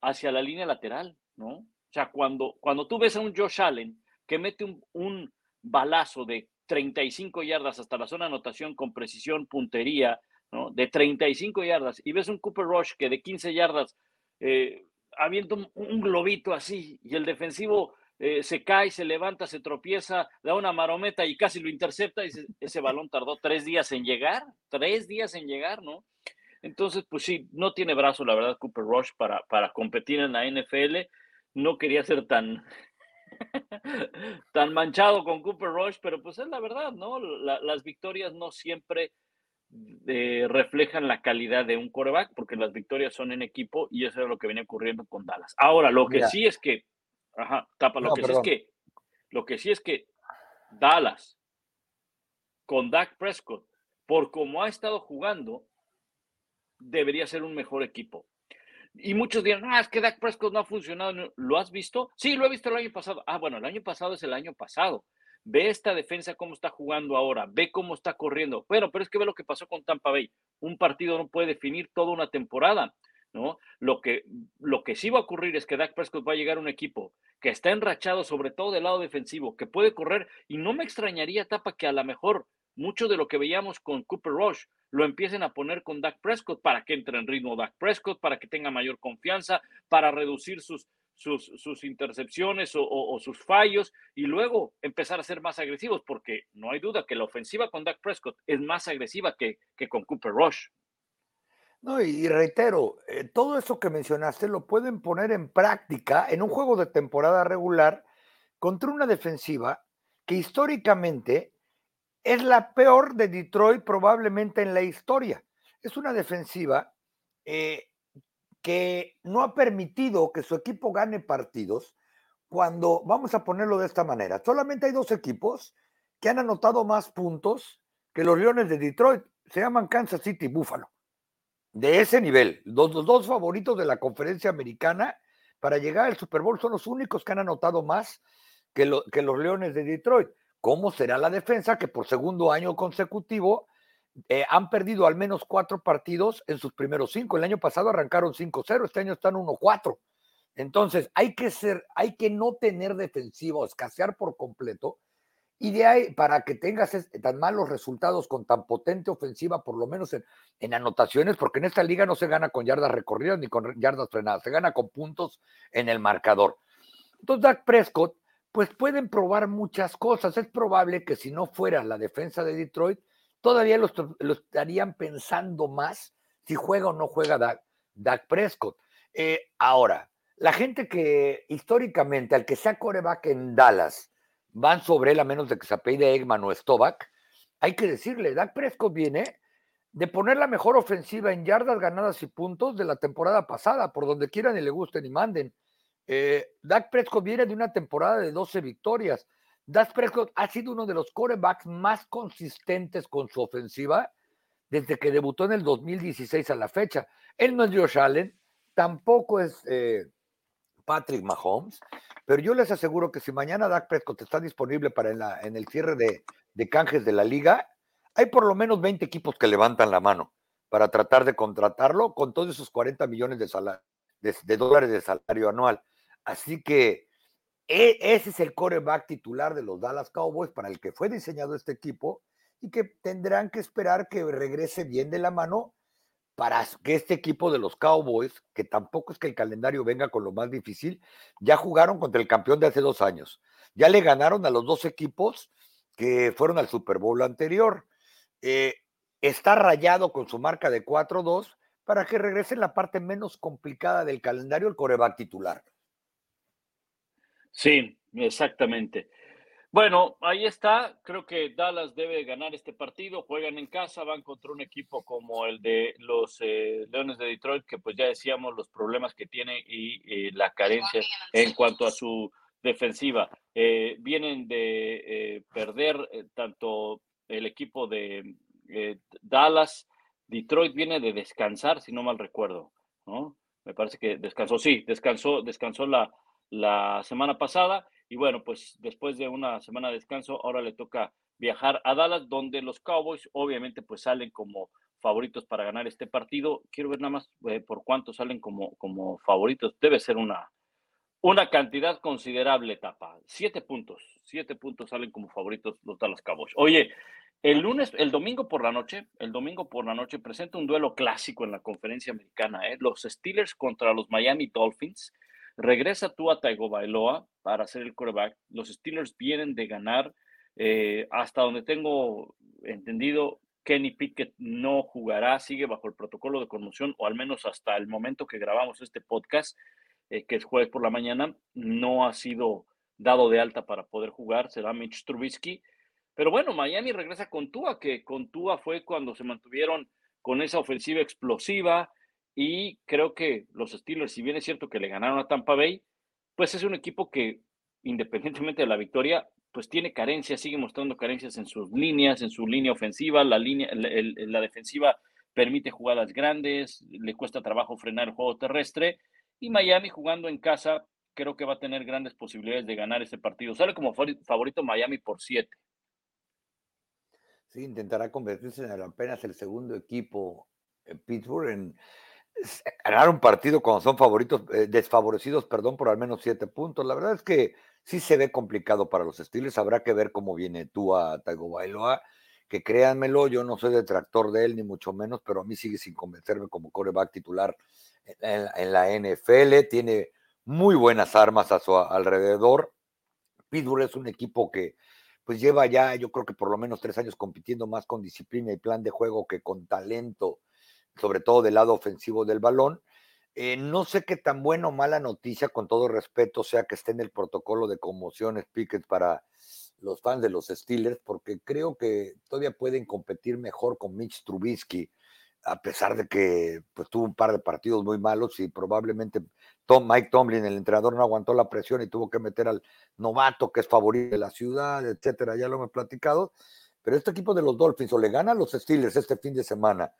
hacia la línea lateral, ¿no? O sea, cuando, cuando tú ves a un Josh Allen que mete un, un balazo de 35 yardas hasta la zona de anotación con precisión, puntería, ¿no? De 35 yardas, y ves un Cooper Rush que de 15 yardas eh, avienta un, globito así, y el defensivo eh, se cae, se levanta, se tropieza, da una marometa y casi lo intercepta, y ese balón tardó tres días en llegar, tres días en llegar, ¿no? Entonces, pues sí, no tiene brazo, la verdad, Cooper Rush para, para competir en la NFL. No quería ser tan, [laughs] tan manchado con Cooper Rush, pero pues es la verdad, ¿no? las victorias no siempre eh, reflejan la calidad de un quarterback, porque las victorias son en equipo y eso es lo que viene ocurriendo con Dallas. Ahora, lo que sí es que, ajá, tapa, lo que sí es que, lo que sí es que Dallas con Dak Prescott, por cómo ha estado jugando, debería ser un mejor equipo. Y muchos dirán, ah, es que Dak Prescott no ha funcionado. ¿Lo has visto? Sí, lo he visto el año pasado. Ah, bueno, el año pasado es el año pasado. Ve esta defensa cómo está jugando ahora, ve cómo está corriendo. Bueno, pero es que ve lo que pasó con Tampa Bay. Un partido no puede definir toda una temporada, ¿no? Lo que, lo que sí va a ocurrir es que Dak Prescott va a llegar a un equipo que está enrachado, sobre todo del lado defensivo, que puede correr, y no me extrañaría, Tapa, que a lo mejor mucho de lo que veíamos con Cooper Rush lo empiecen a poner con Dak Prescott para que entre en ritmo Dak Prescott, para que tenga mayor confianza, para reducir sus, sus, intercepciones o, sus fallos y luego empezar a ser más agresivos, porque no hay duda que la ofensiva con Dak Prescott es más agresiva que, que con Cooper Rush. No, y, reitero, eh, todo eso que mencionaste lo pueden poner en práctica en un juego de temporada regular contra una defensiva que históricamente es la peor de Detroit probablemente en la historia. Es una defensiva eh, que no ha permitido que su equipo gane partidos cuando, vamos a ponerlo de esta manera, solamente hay dos equipos que han anotado más puntos que los Leones de Detroit. Se llaman Kansas City y Buffalo. De ese nivel, los, dos favoritos de la conferencia americana para llegar al Super Bowl son los únicos que han anotado más que, que los Leones de Detroit. ¿Cómo será la defensa que por segundo año consecutivo eh, han perdido al menos cuatro partidos en sus primeros cinco? El año pasado arrancaron 5-0, este año están 1-4. Entonces, hay que ser, hay que no tener defensivo, escasear por completo, y de ahí, para que tengas tan malos resultados con tan potente ofensiva, por lo menos en, anotaciones, porque en esta liga no se gana con yardas recorridas ni con yardas frenadas, se gana con puntos en el marcador. Entonces, Dak Prescott, pues pueden probar muchas cosas. Es probable que si no fuera la defensa de Detroit, todavía lo, estarían pensando más si juega o no juega Dak, Prescott. Eh, ahora, la gente que históricamente, al que sea coreback en Dallas, van sobre él a menos de que se apellide Eggman o Stovak, hay que decirle, Dak Prescott viene de poner la mejor ofensiva en yardas ganadas y puntos de la temporada pasada, por donde quieran y le gusten y manden. Eh, Dak Prescott viene de una temporada de 12 victorias. Dak Prescott ha sido uno de los corebacks más consistentes con su ofensiva desde que debutó en el 2016 a la fecha. Él no es Josh Allen, tampoco es eh, Patrick Mahomes, pero yo les aseguro que si mañana Dak Prescott está disponible para en, la, en el cierre de, de, canjes de la liga, hay por lo menos 20 equipos que levantan la mano para tratar de contratarlo con todos esos 40 millones de, de, dólares de salario anual. Así que e, ese es el coreback titular de los Dallas Cowboys para el que fue diseñado este equipo y que tendrán que esperar que regrese bien de la mano para que este equipo de los Cowboys, que tampoco es que el calendario venga con lo más difícil, ya jugaron contra el campeón de hace dos años. Ya le ganaron a los dos equipos que fueron al Super Bowl anterior. Eh, está rayado con su marca de 4-2 para que regrese en la parte menos complicada del calendario el coreback titular. Sí, exactamente. Bueno, ahí está. Creo que Dallas debe ganar este partido. Juegan en casa, van contra un equipo como el de los eh, Leones de Detroit, que pues ya decíamos los problemas que tiene y, la carencia en cuanto a su defensiva. Eh, vienen de eh, perder tanto el equipo de Dallas, Detroit viene de descansar, si no mal recuerdo, ¿no? Me parece que descansó, sí, descansó, descansó la, la semana pasada y bueno, pues después de una semana de descanso, ahora le toca viajar a Dallas, donde los Cowboys obviamente pues salen como favoritos para ganar este partido. Quiero ver nada más eh, por cuánto salen como, como favoritos. Debe ser una, una cantidad considerable, tapa. Siete puntos. Siete puntos salen como favoritos los Dallas Cowboys. Oye, el lunes, el domingo por la noche, el domingo por la noche presenta un duelo clásico en la conferencia americana, ¿eh? los Steelers contra los Miami Dolphins. Regresa tú a Taigo Bailoa para hacer el quarterback. Los Steelers vienen de ganar. Eh, hasta donde tengo entendido, Kenny Pickett no jugará, sigue bajo el protocolo de conmoción, o al menos hasta el momento que grabamos este podcast, eh, que es jueves por la mañana, no ha sido dado de alta para poder jugar, será Mitch Trubisky. Pero bueno, Miami regresa con Tua, que con Tua fue cuando se mantuvieron con esa ofensiva explosiva, y creo que los Steelers, si bien es cierto que le ganaron a Tampa Bay, pues es un equipo que, independientemente de la victoria, pues tiene carencias, sigue mostrando carencias en sus líneas, en su línea ofensiva, la línea, la, defensiva permite jugadas grandes, le cuesta trabajo frenar el juego terrestre, y Miami jugando en casa, creo que va a tener grandes posibilidades de ganar ese partido. Sale como favorito Miami por siete. Sí, intentará convertirse en apenas el segundo equipo en Pittsburgh en ganar un partido cuando son favoritos, eh, desfavorecidos, perdón, por al menos siete puntos. La verdad es que sí se ve complicado para los Steelers. Habrá que ver cómo viene tú a Taigo Bailoa, que créanmelo, yo no soy detractor de él, ni mucho menos, pero a mí sigue sin convencerme como coreback titular en, la NFL. Tiene muy buenas armas a su alrededor. Pittsburgh es un equipo que pues lleva ya, yo creo que por lo menos tres años compitiendo más con disciplina y plan de juego que con talento sobre todo del lado ofensivo del balón. Eh, no sé qué tan buena o mala noticia, con todo respeto, sea que esté en el protocolo de conmociones Pickett para los fans de los Steelers, porque creo que todavía pueden competir mejor con Mitch Trubisky, a pesar de que pues, tuvo un par de partidos muy malos y probablemente Tom, Mike Tomlin, el entrenador, no aguantó la presión y tuvo que meter al novato que es favorito de la ciudad, etcétera, ya lo hemos platicado. Pero este equipo de los Dolphins o le gana a los Steelers este fin de semana,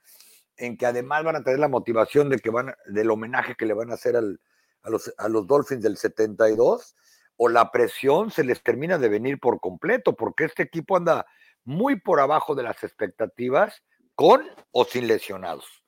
en que además van a tener la motivación de que van, del homenaje que le van a hacer al, a, los, a los Dolphins del 72, o la presión se les termina de venir por completo, porque este equipo anda muy por abajo de las expectativas, con o sin lesionados.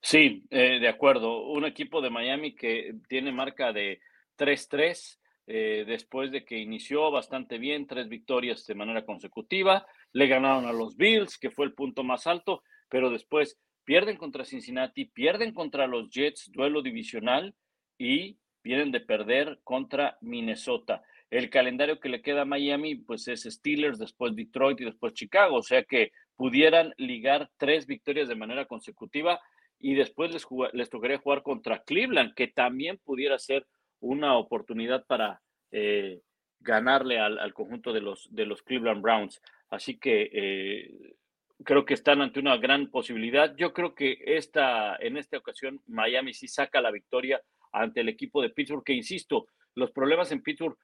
Sí, eh, de acuerdo. Un equipo de Miami que tiene marca de 3-3 eh, después de que inició bastante bien, tres victorias de manera consecutiva. Le ganaron a los Bills, que fue el punto más alto, pero después pierden contra Cincinnati, pierden contra los Jets, duelo divisional, y vienen de perder contra Minnesota. El calendario que le queda a Miami, pues es Steelers, después Detroit y después Chicago, o sea que pudieran ligar tres victorias de manera consecutiva y después les, tocaría jugar contra Cleveland, que también pudiera ser una oportunidad para eh, ganarle al, conjunto de los, de los Cleveland Browns. Así que eh, creo que están ante una gran posibilidad. Yo creo que esta, en esta ocasión Miami sí saca la victoria ante el equipo de Pittsburgh, que insisto, los problemas en Pittsburgh,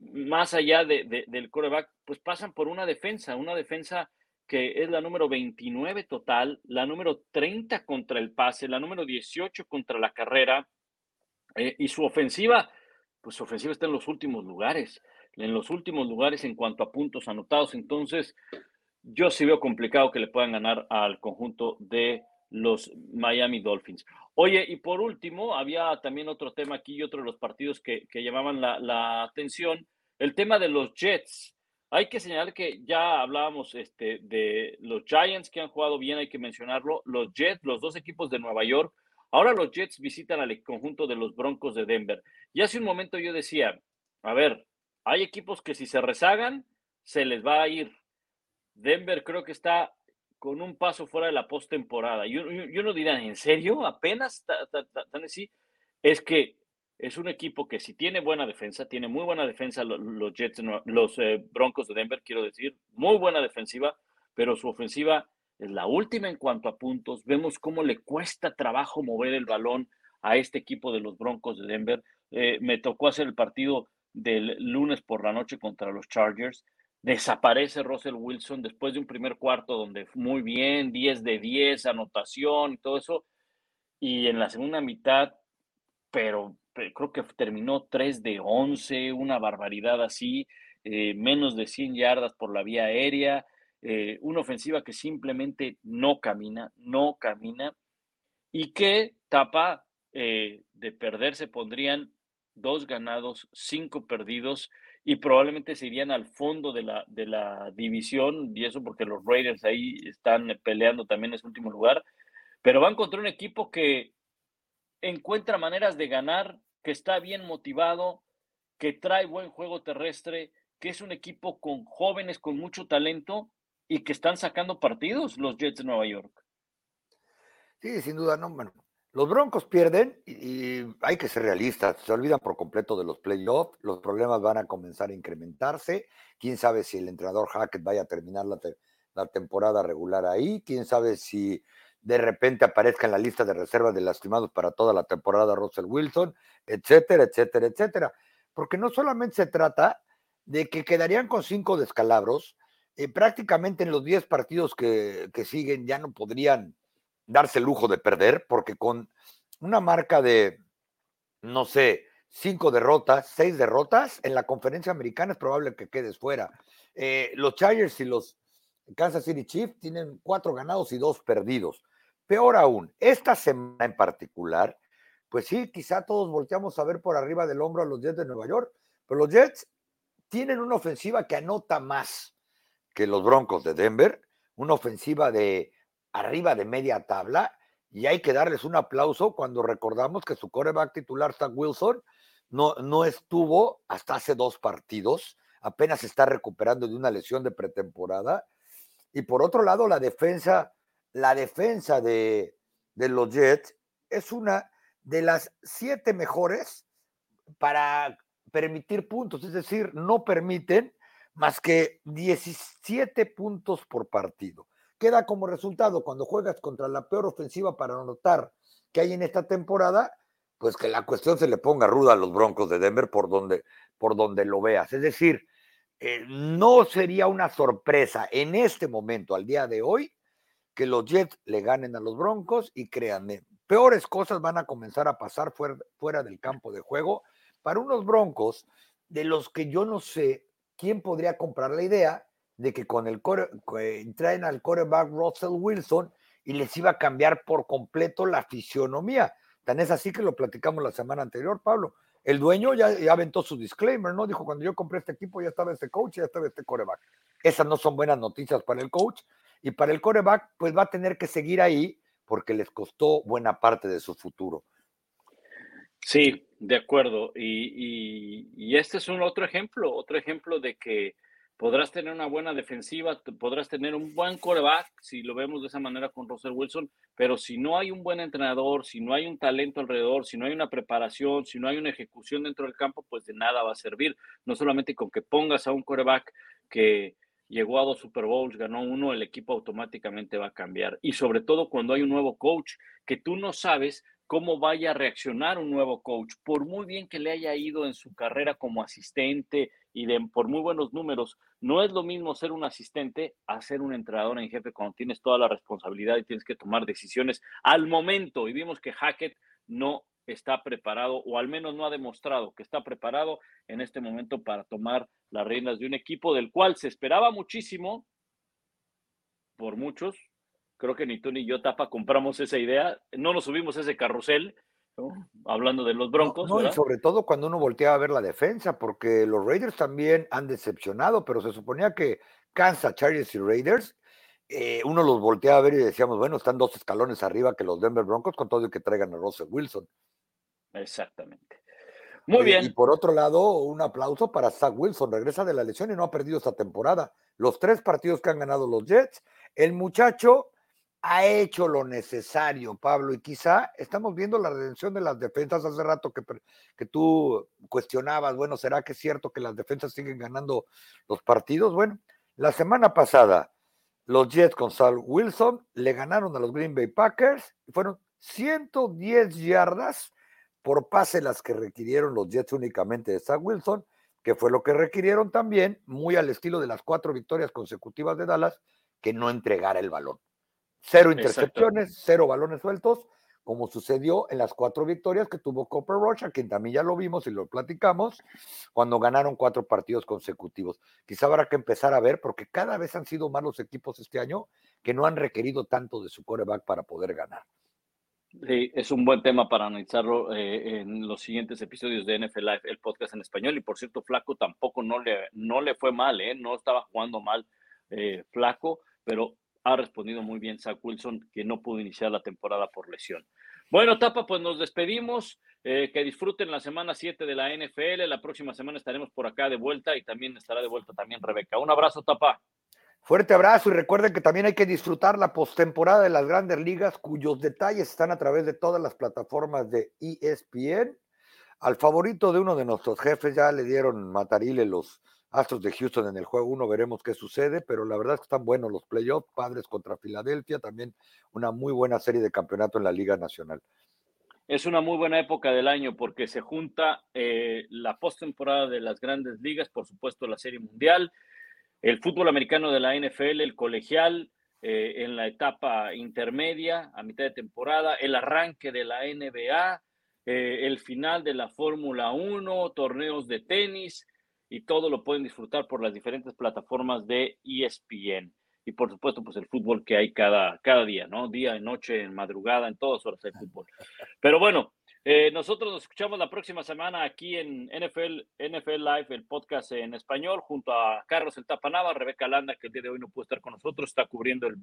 más allá de, del coreback, pues pasan por una defensa, una defensa que es la número 29 total, la número 30 contra el pase, la número 18 contra la carrera, eh, y su ofensiva, pues su ofensiva está en los últimos lugares, en los últimos lugares en cuanto a puntos anotados. Entonces, yo sí veo complicado que le puedan ganar al conjunto de los Miami Dolphins. Oye, y por último, había también otro tema aquí y otro de los partidos que, llamaban la, atención, el tema de los Jets. Hay que señalar que ya hablábamos este, de los Giants que han jugado bien, hay que mencionarlo, los Jets, los dos equipos de Nueva York. Ahora los Jets visitan al conjunto de los Broncos de Denver. Y hace un momento yo decía, a ver, hay equipos que si se rezagan, se les va a ir. Denver creo que está con un paso fuera de la postemporada. Y, uno dirá, ¿en serio? ¿Apenas tan así? Es que es un equipo que si tiene buena defensa, tiene muy buena defensa los, Jets, los eh, Broncos de Denver, quiero decir, muy buena defensiva, pero su ofensiva es la última en cuanto a puntos. Vemos cómo le cuesta trabajo mover el balón a este equipo de los Broncos de Denver. Eh, me tocó hacer el partido del lunes por la noche contra los Chargers desaparece Russell Wilson después de un primer cuarto donde muy bien, 10 de 10, anotación y todo eso. Y en la segunda mitad, pero, creo que terminó 3 de 11, una barbaridad así, eh, menos de 100 yardas por la vía aérea, eh, una ofensiva que simplemente no camina, no camina, y que tapa eh, de perder se pondrían dos ganados, cinco perdidos y probablemente se irían al fondo de la, de la división, y eso porque los Raiders ahí están peleando también en ese último lugar, pero van contra un equipo que encuentra maneras de ganar, que está bien motivado, que trae buen juego terrestre, que es un equipo con jóvenes con mucho talento y que están sacando partidos los Jets de Nueva York. Sí, sin duda, no, los Broncos pierden y, hay que ser realistas, se olvidan por completo de los playoffs, los problemas van a comenzar a incrementarse, quién sabe si el entrenador Hackett vaya a terminar la, temporada regular ahí, quién sabe si de repente aparezca en la lista de reservas de lastimados para toda la temporada Russell Wilson, etcétera, etcétera, etcétera. Porque no solamente se trata de que quedarían con cinco descalabros, eh, prácticamente en los diez partidos que, que siguen ya no podrían darse el lujo de perder, porque con una marca de, no sé, cinco derrotas, seis derrotas, en la conferencia americana es probable que quedes fuera. Eh, los Chargers y los Kansas City Chiefs tienen cuatro ganados y dos perdidos. Peor aún, esta semana en particular, pues sí, quizá todos volteamos a ver por arriba del hombro a los Jets de Nueva York, pero los Jets tienen una ofensiva que anota más que los Broncos de Denver, una ofensiva de arriba de media tabla y hay que darles un aplauso cuando recordamos que su coreback titular, Zach Wilson, no, no estuvo hasta hace dos partidos, apenas está recuperando de una lesión de pretemporada. Y por otro lado, la defensa, la defensa de, de los Jets es una de las siete mejores para permitir puntos, es decir, no permiten más que 17 puntos por partido. Queda como resultado cuando juegas contra la peor ofensiva para anotar que hay en esta temporada, pues que la cuestión se le ponga ruda a los Broncos de Denver por donde, por donde lo veas. Es decir, eh, no sería una sorpresa en este momento, al día de hoy, que los Jets le ganen a los Broncos y créanme, peores cosas van a comenzar a pasar fuera, fuera del campo de juego para unos Broncos de los que yo no sé quién podría comprar la idea de que con el core, traen al coreback Russell Wilson y les iba a cambiar por completo la fisionomía. Tan es así que lo platicamos la semana anterior, Pablo. El dueño ya, ya aventó su disclaimer, ¿no? Dijo, cuando yo compré este equipo ya estaba este coach, ya estaba este coreback. Esas no son buenas noticias para el coach. Y para el coreback, pues va a tener que seguir ahí porque les costó buena parte de su futuro. Sí, de acuerdo. Y, este es un otro ejemplo, otro ejemplo de que podrás tener una buena defensiva, podrás tener un buen coreback, si lo vemos de esa manera con Russell Wilson, pero si no hay un buen entrenador, si no hay un talento alrededor, si no hay una preparación, si no hay una ejecución dentro del campo, pues de nada va a servir. No solamente con que pongas a un coreback que llegó a dos Super Bowls, ganó uno, el equipo automáticamente va a cambiar. Y sobre todo cuando hay un nuevo coach que tú no sabes cómo vaya a reaccionar un nuevo coach. Por muy bien que le haya ido en su carrera como asistente y por muy buenos números, no es lo mismo ser un asistente a ser un entrenador en jefe cuando tienes toda la responsabilidad y tienes que tomar decisiones al momento. Y vimos que Hackett no está preparado o al menos no ha demostrado que está preparado en este momento para tomar las riendas de un equipo del cual se esperaba muchísimo por muchos, creo que ni tú ni yo, Tapa, compramos esa idea, no nos subimos ese carrusel, hablando de los Broncos. No, y sobre todo cuando uno voltea a ver la defensa, porque los Raiders también han decepcionado, pero se suponía que Kansas, Chargers y Raiders, eh, uno los voltea a ver y decíamos, bueno, están dos escalones arriba que los Denver Broncos con todo el que traigan a Russell Wilson. Exactamente. Muy bien. Y por otro lado, un aplauso para Zach Wilson. Regresa de la lesión y no ha perdido esta temporada. Los tres partidos que han ganado los Jets, el muchacho ha hecho lo necesario, Pablo, y quizá estamos viendo la redención de las defensas hace rato que, que tú cuestionabas, bueno, ¿será que es cierto que las defensas siguen ganando los partidos? Bueno, la semana pasada los Jets con Sal Wilson le ganaron a los Green Bay Packers y fueron 110 yardas por pase las que requirieron los Jets únicamente de Sal Wilson, que fue lo que requirieron también, muy al estilo de las cuatro victorias consecutivas de Dallas, que no entregara el balón. Cero intercepciones, cero balones sueltos, como sucedió en las cuatro victorias que tuvo Copper Rush, a quien también ya lo vimos y lo platicamos, cuando ganaron cuatro partidos consecutivos. Quizá habrá que empezar a ver, porque cada vez han sido más los equipos este año que no han requerido tanto de su coreback para poder ganar. Sí, es un buen tema para analizarlo eh, en los siguientes episodios de NFL Live, el podcast en español. Y por cierto, Flaco tampoco no le, no le fue mal, ¿eh? no estaba jugando mal eh, Flaco, pero ha respondido muy bien Zach Wilson, que no pudo iniciar la temporada por lesión. Bueno, Tapa, pues nos despedimos. Eh, que disfruten la semana 7 de la NFL. La próxima semana estaremos por acá de vuelta y también estará de vuelta también Rebeca. Un abrazo, Tapa. Fuerte abrazo y recuerden que también hay que disfrutar la postemporada de las grandes ligas, cuyos detalles están a través de todas las plataformas de ESPN. Al favorito de uno de nuestros jefes ya le dieron matarile los Astros de Houston en el juego uno, veremos qué sucede, pero la verdad es que están buenos los playoffs, Padres contra Filadelfia, también una muy buena serie de campeonato en la Liga Nacional. Es una muy buena época del año porque se junta eh, la postemporada de las grandes ligas, por supuesto la Serie Mundial, el fútbol americano de la NFL, el colegial, eh, en la etapa intermedia, a mitad de temporada, el arranque de la NBA, eh, el final de la Fórmula 1, torneos de tenis, y todo lo pueden disfrutar por las diferentes plataformas de ESPN. Y por supuesto, pues el fútbol que hay cada, cada día, ¿no? Día, noche, en madrugada, en todas horas hay fútbol. Pero bueno, eh, nosotros nos escuchamos la próxima semana aquí en NFL, NFL Live, el podcast en español, junto a Carlos El Tapanava, Rebeca Landa, que el día de hoy no pudo estar con nosotros, está cubriendo el,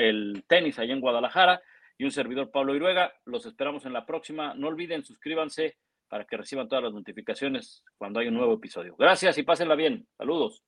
el tenis allá en Guadalajara, y un servidor Pablo Iruega. Los esperamos en la próxima. No olviden, suscríbanse para que reciban todas las notificaciones cuando hay un nuevo episodio. Gracias y pásenla bien. Saludos.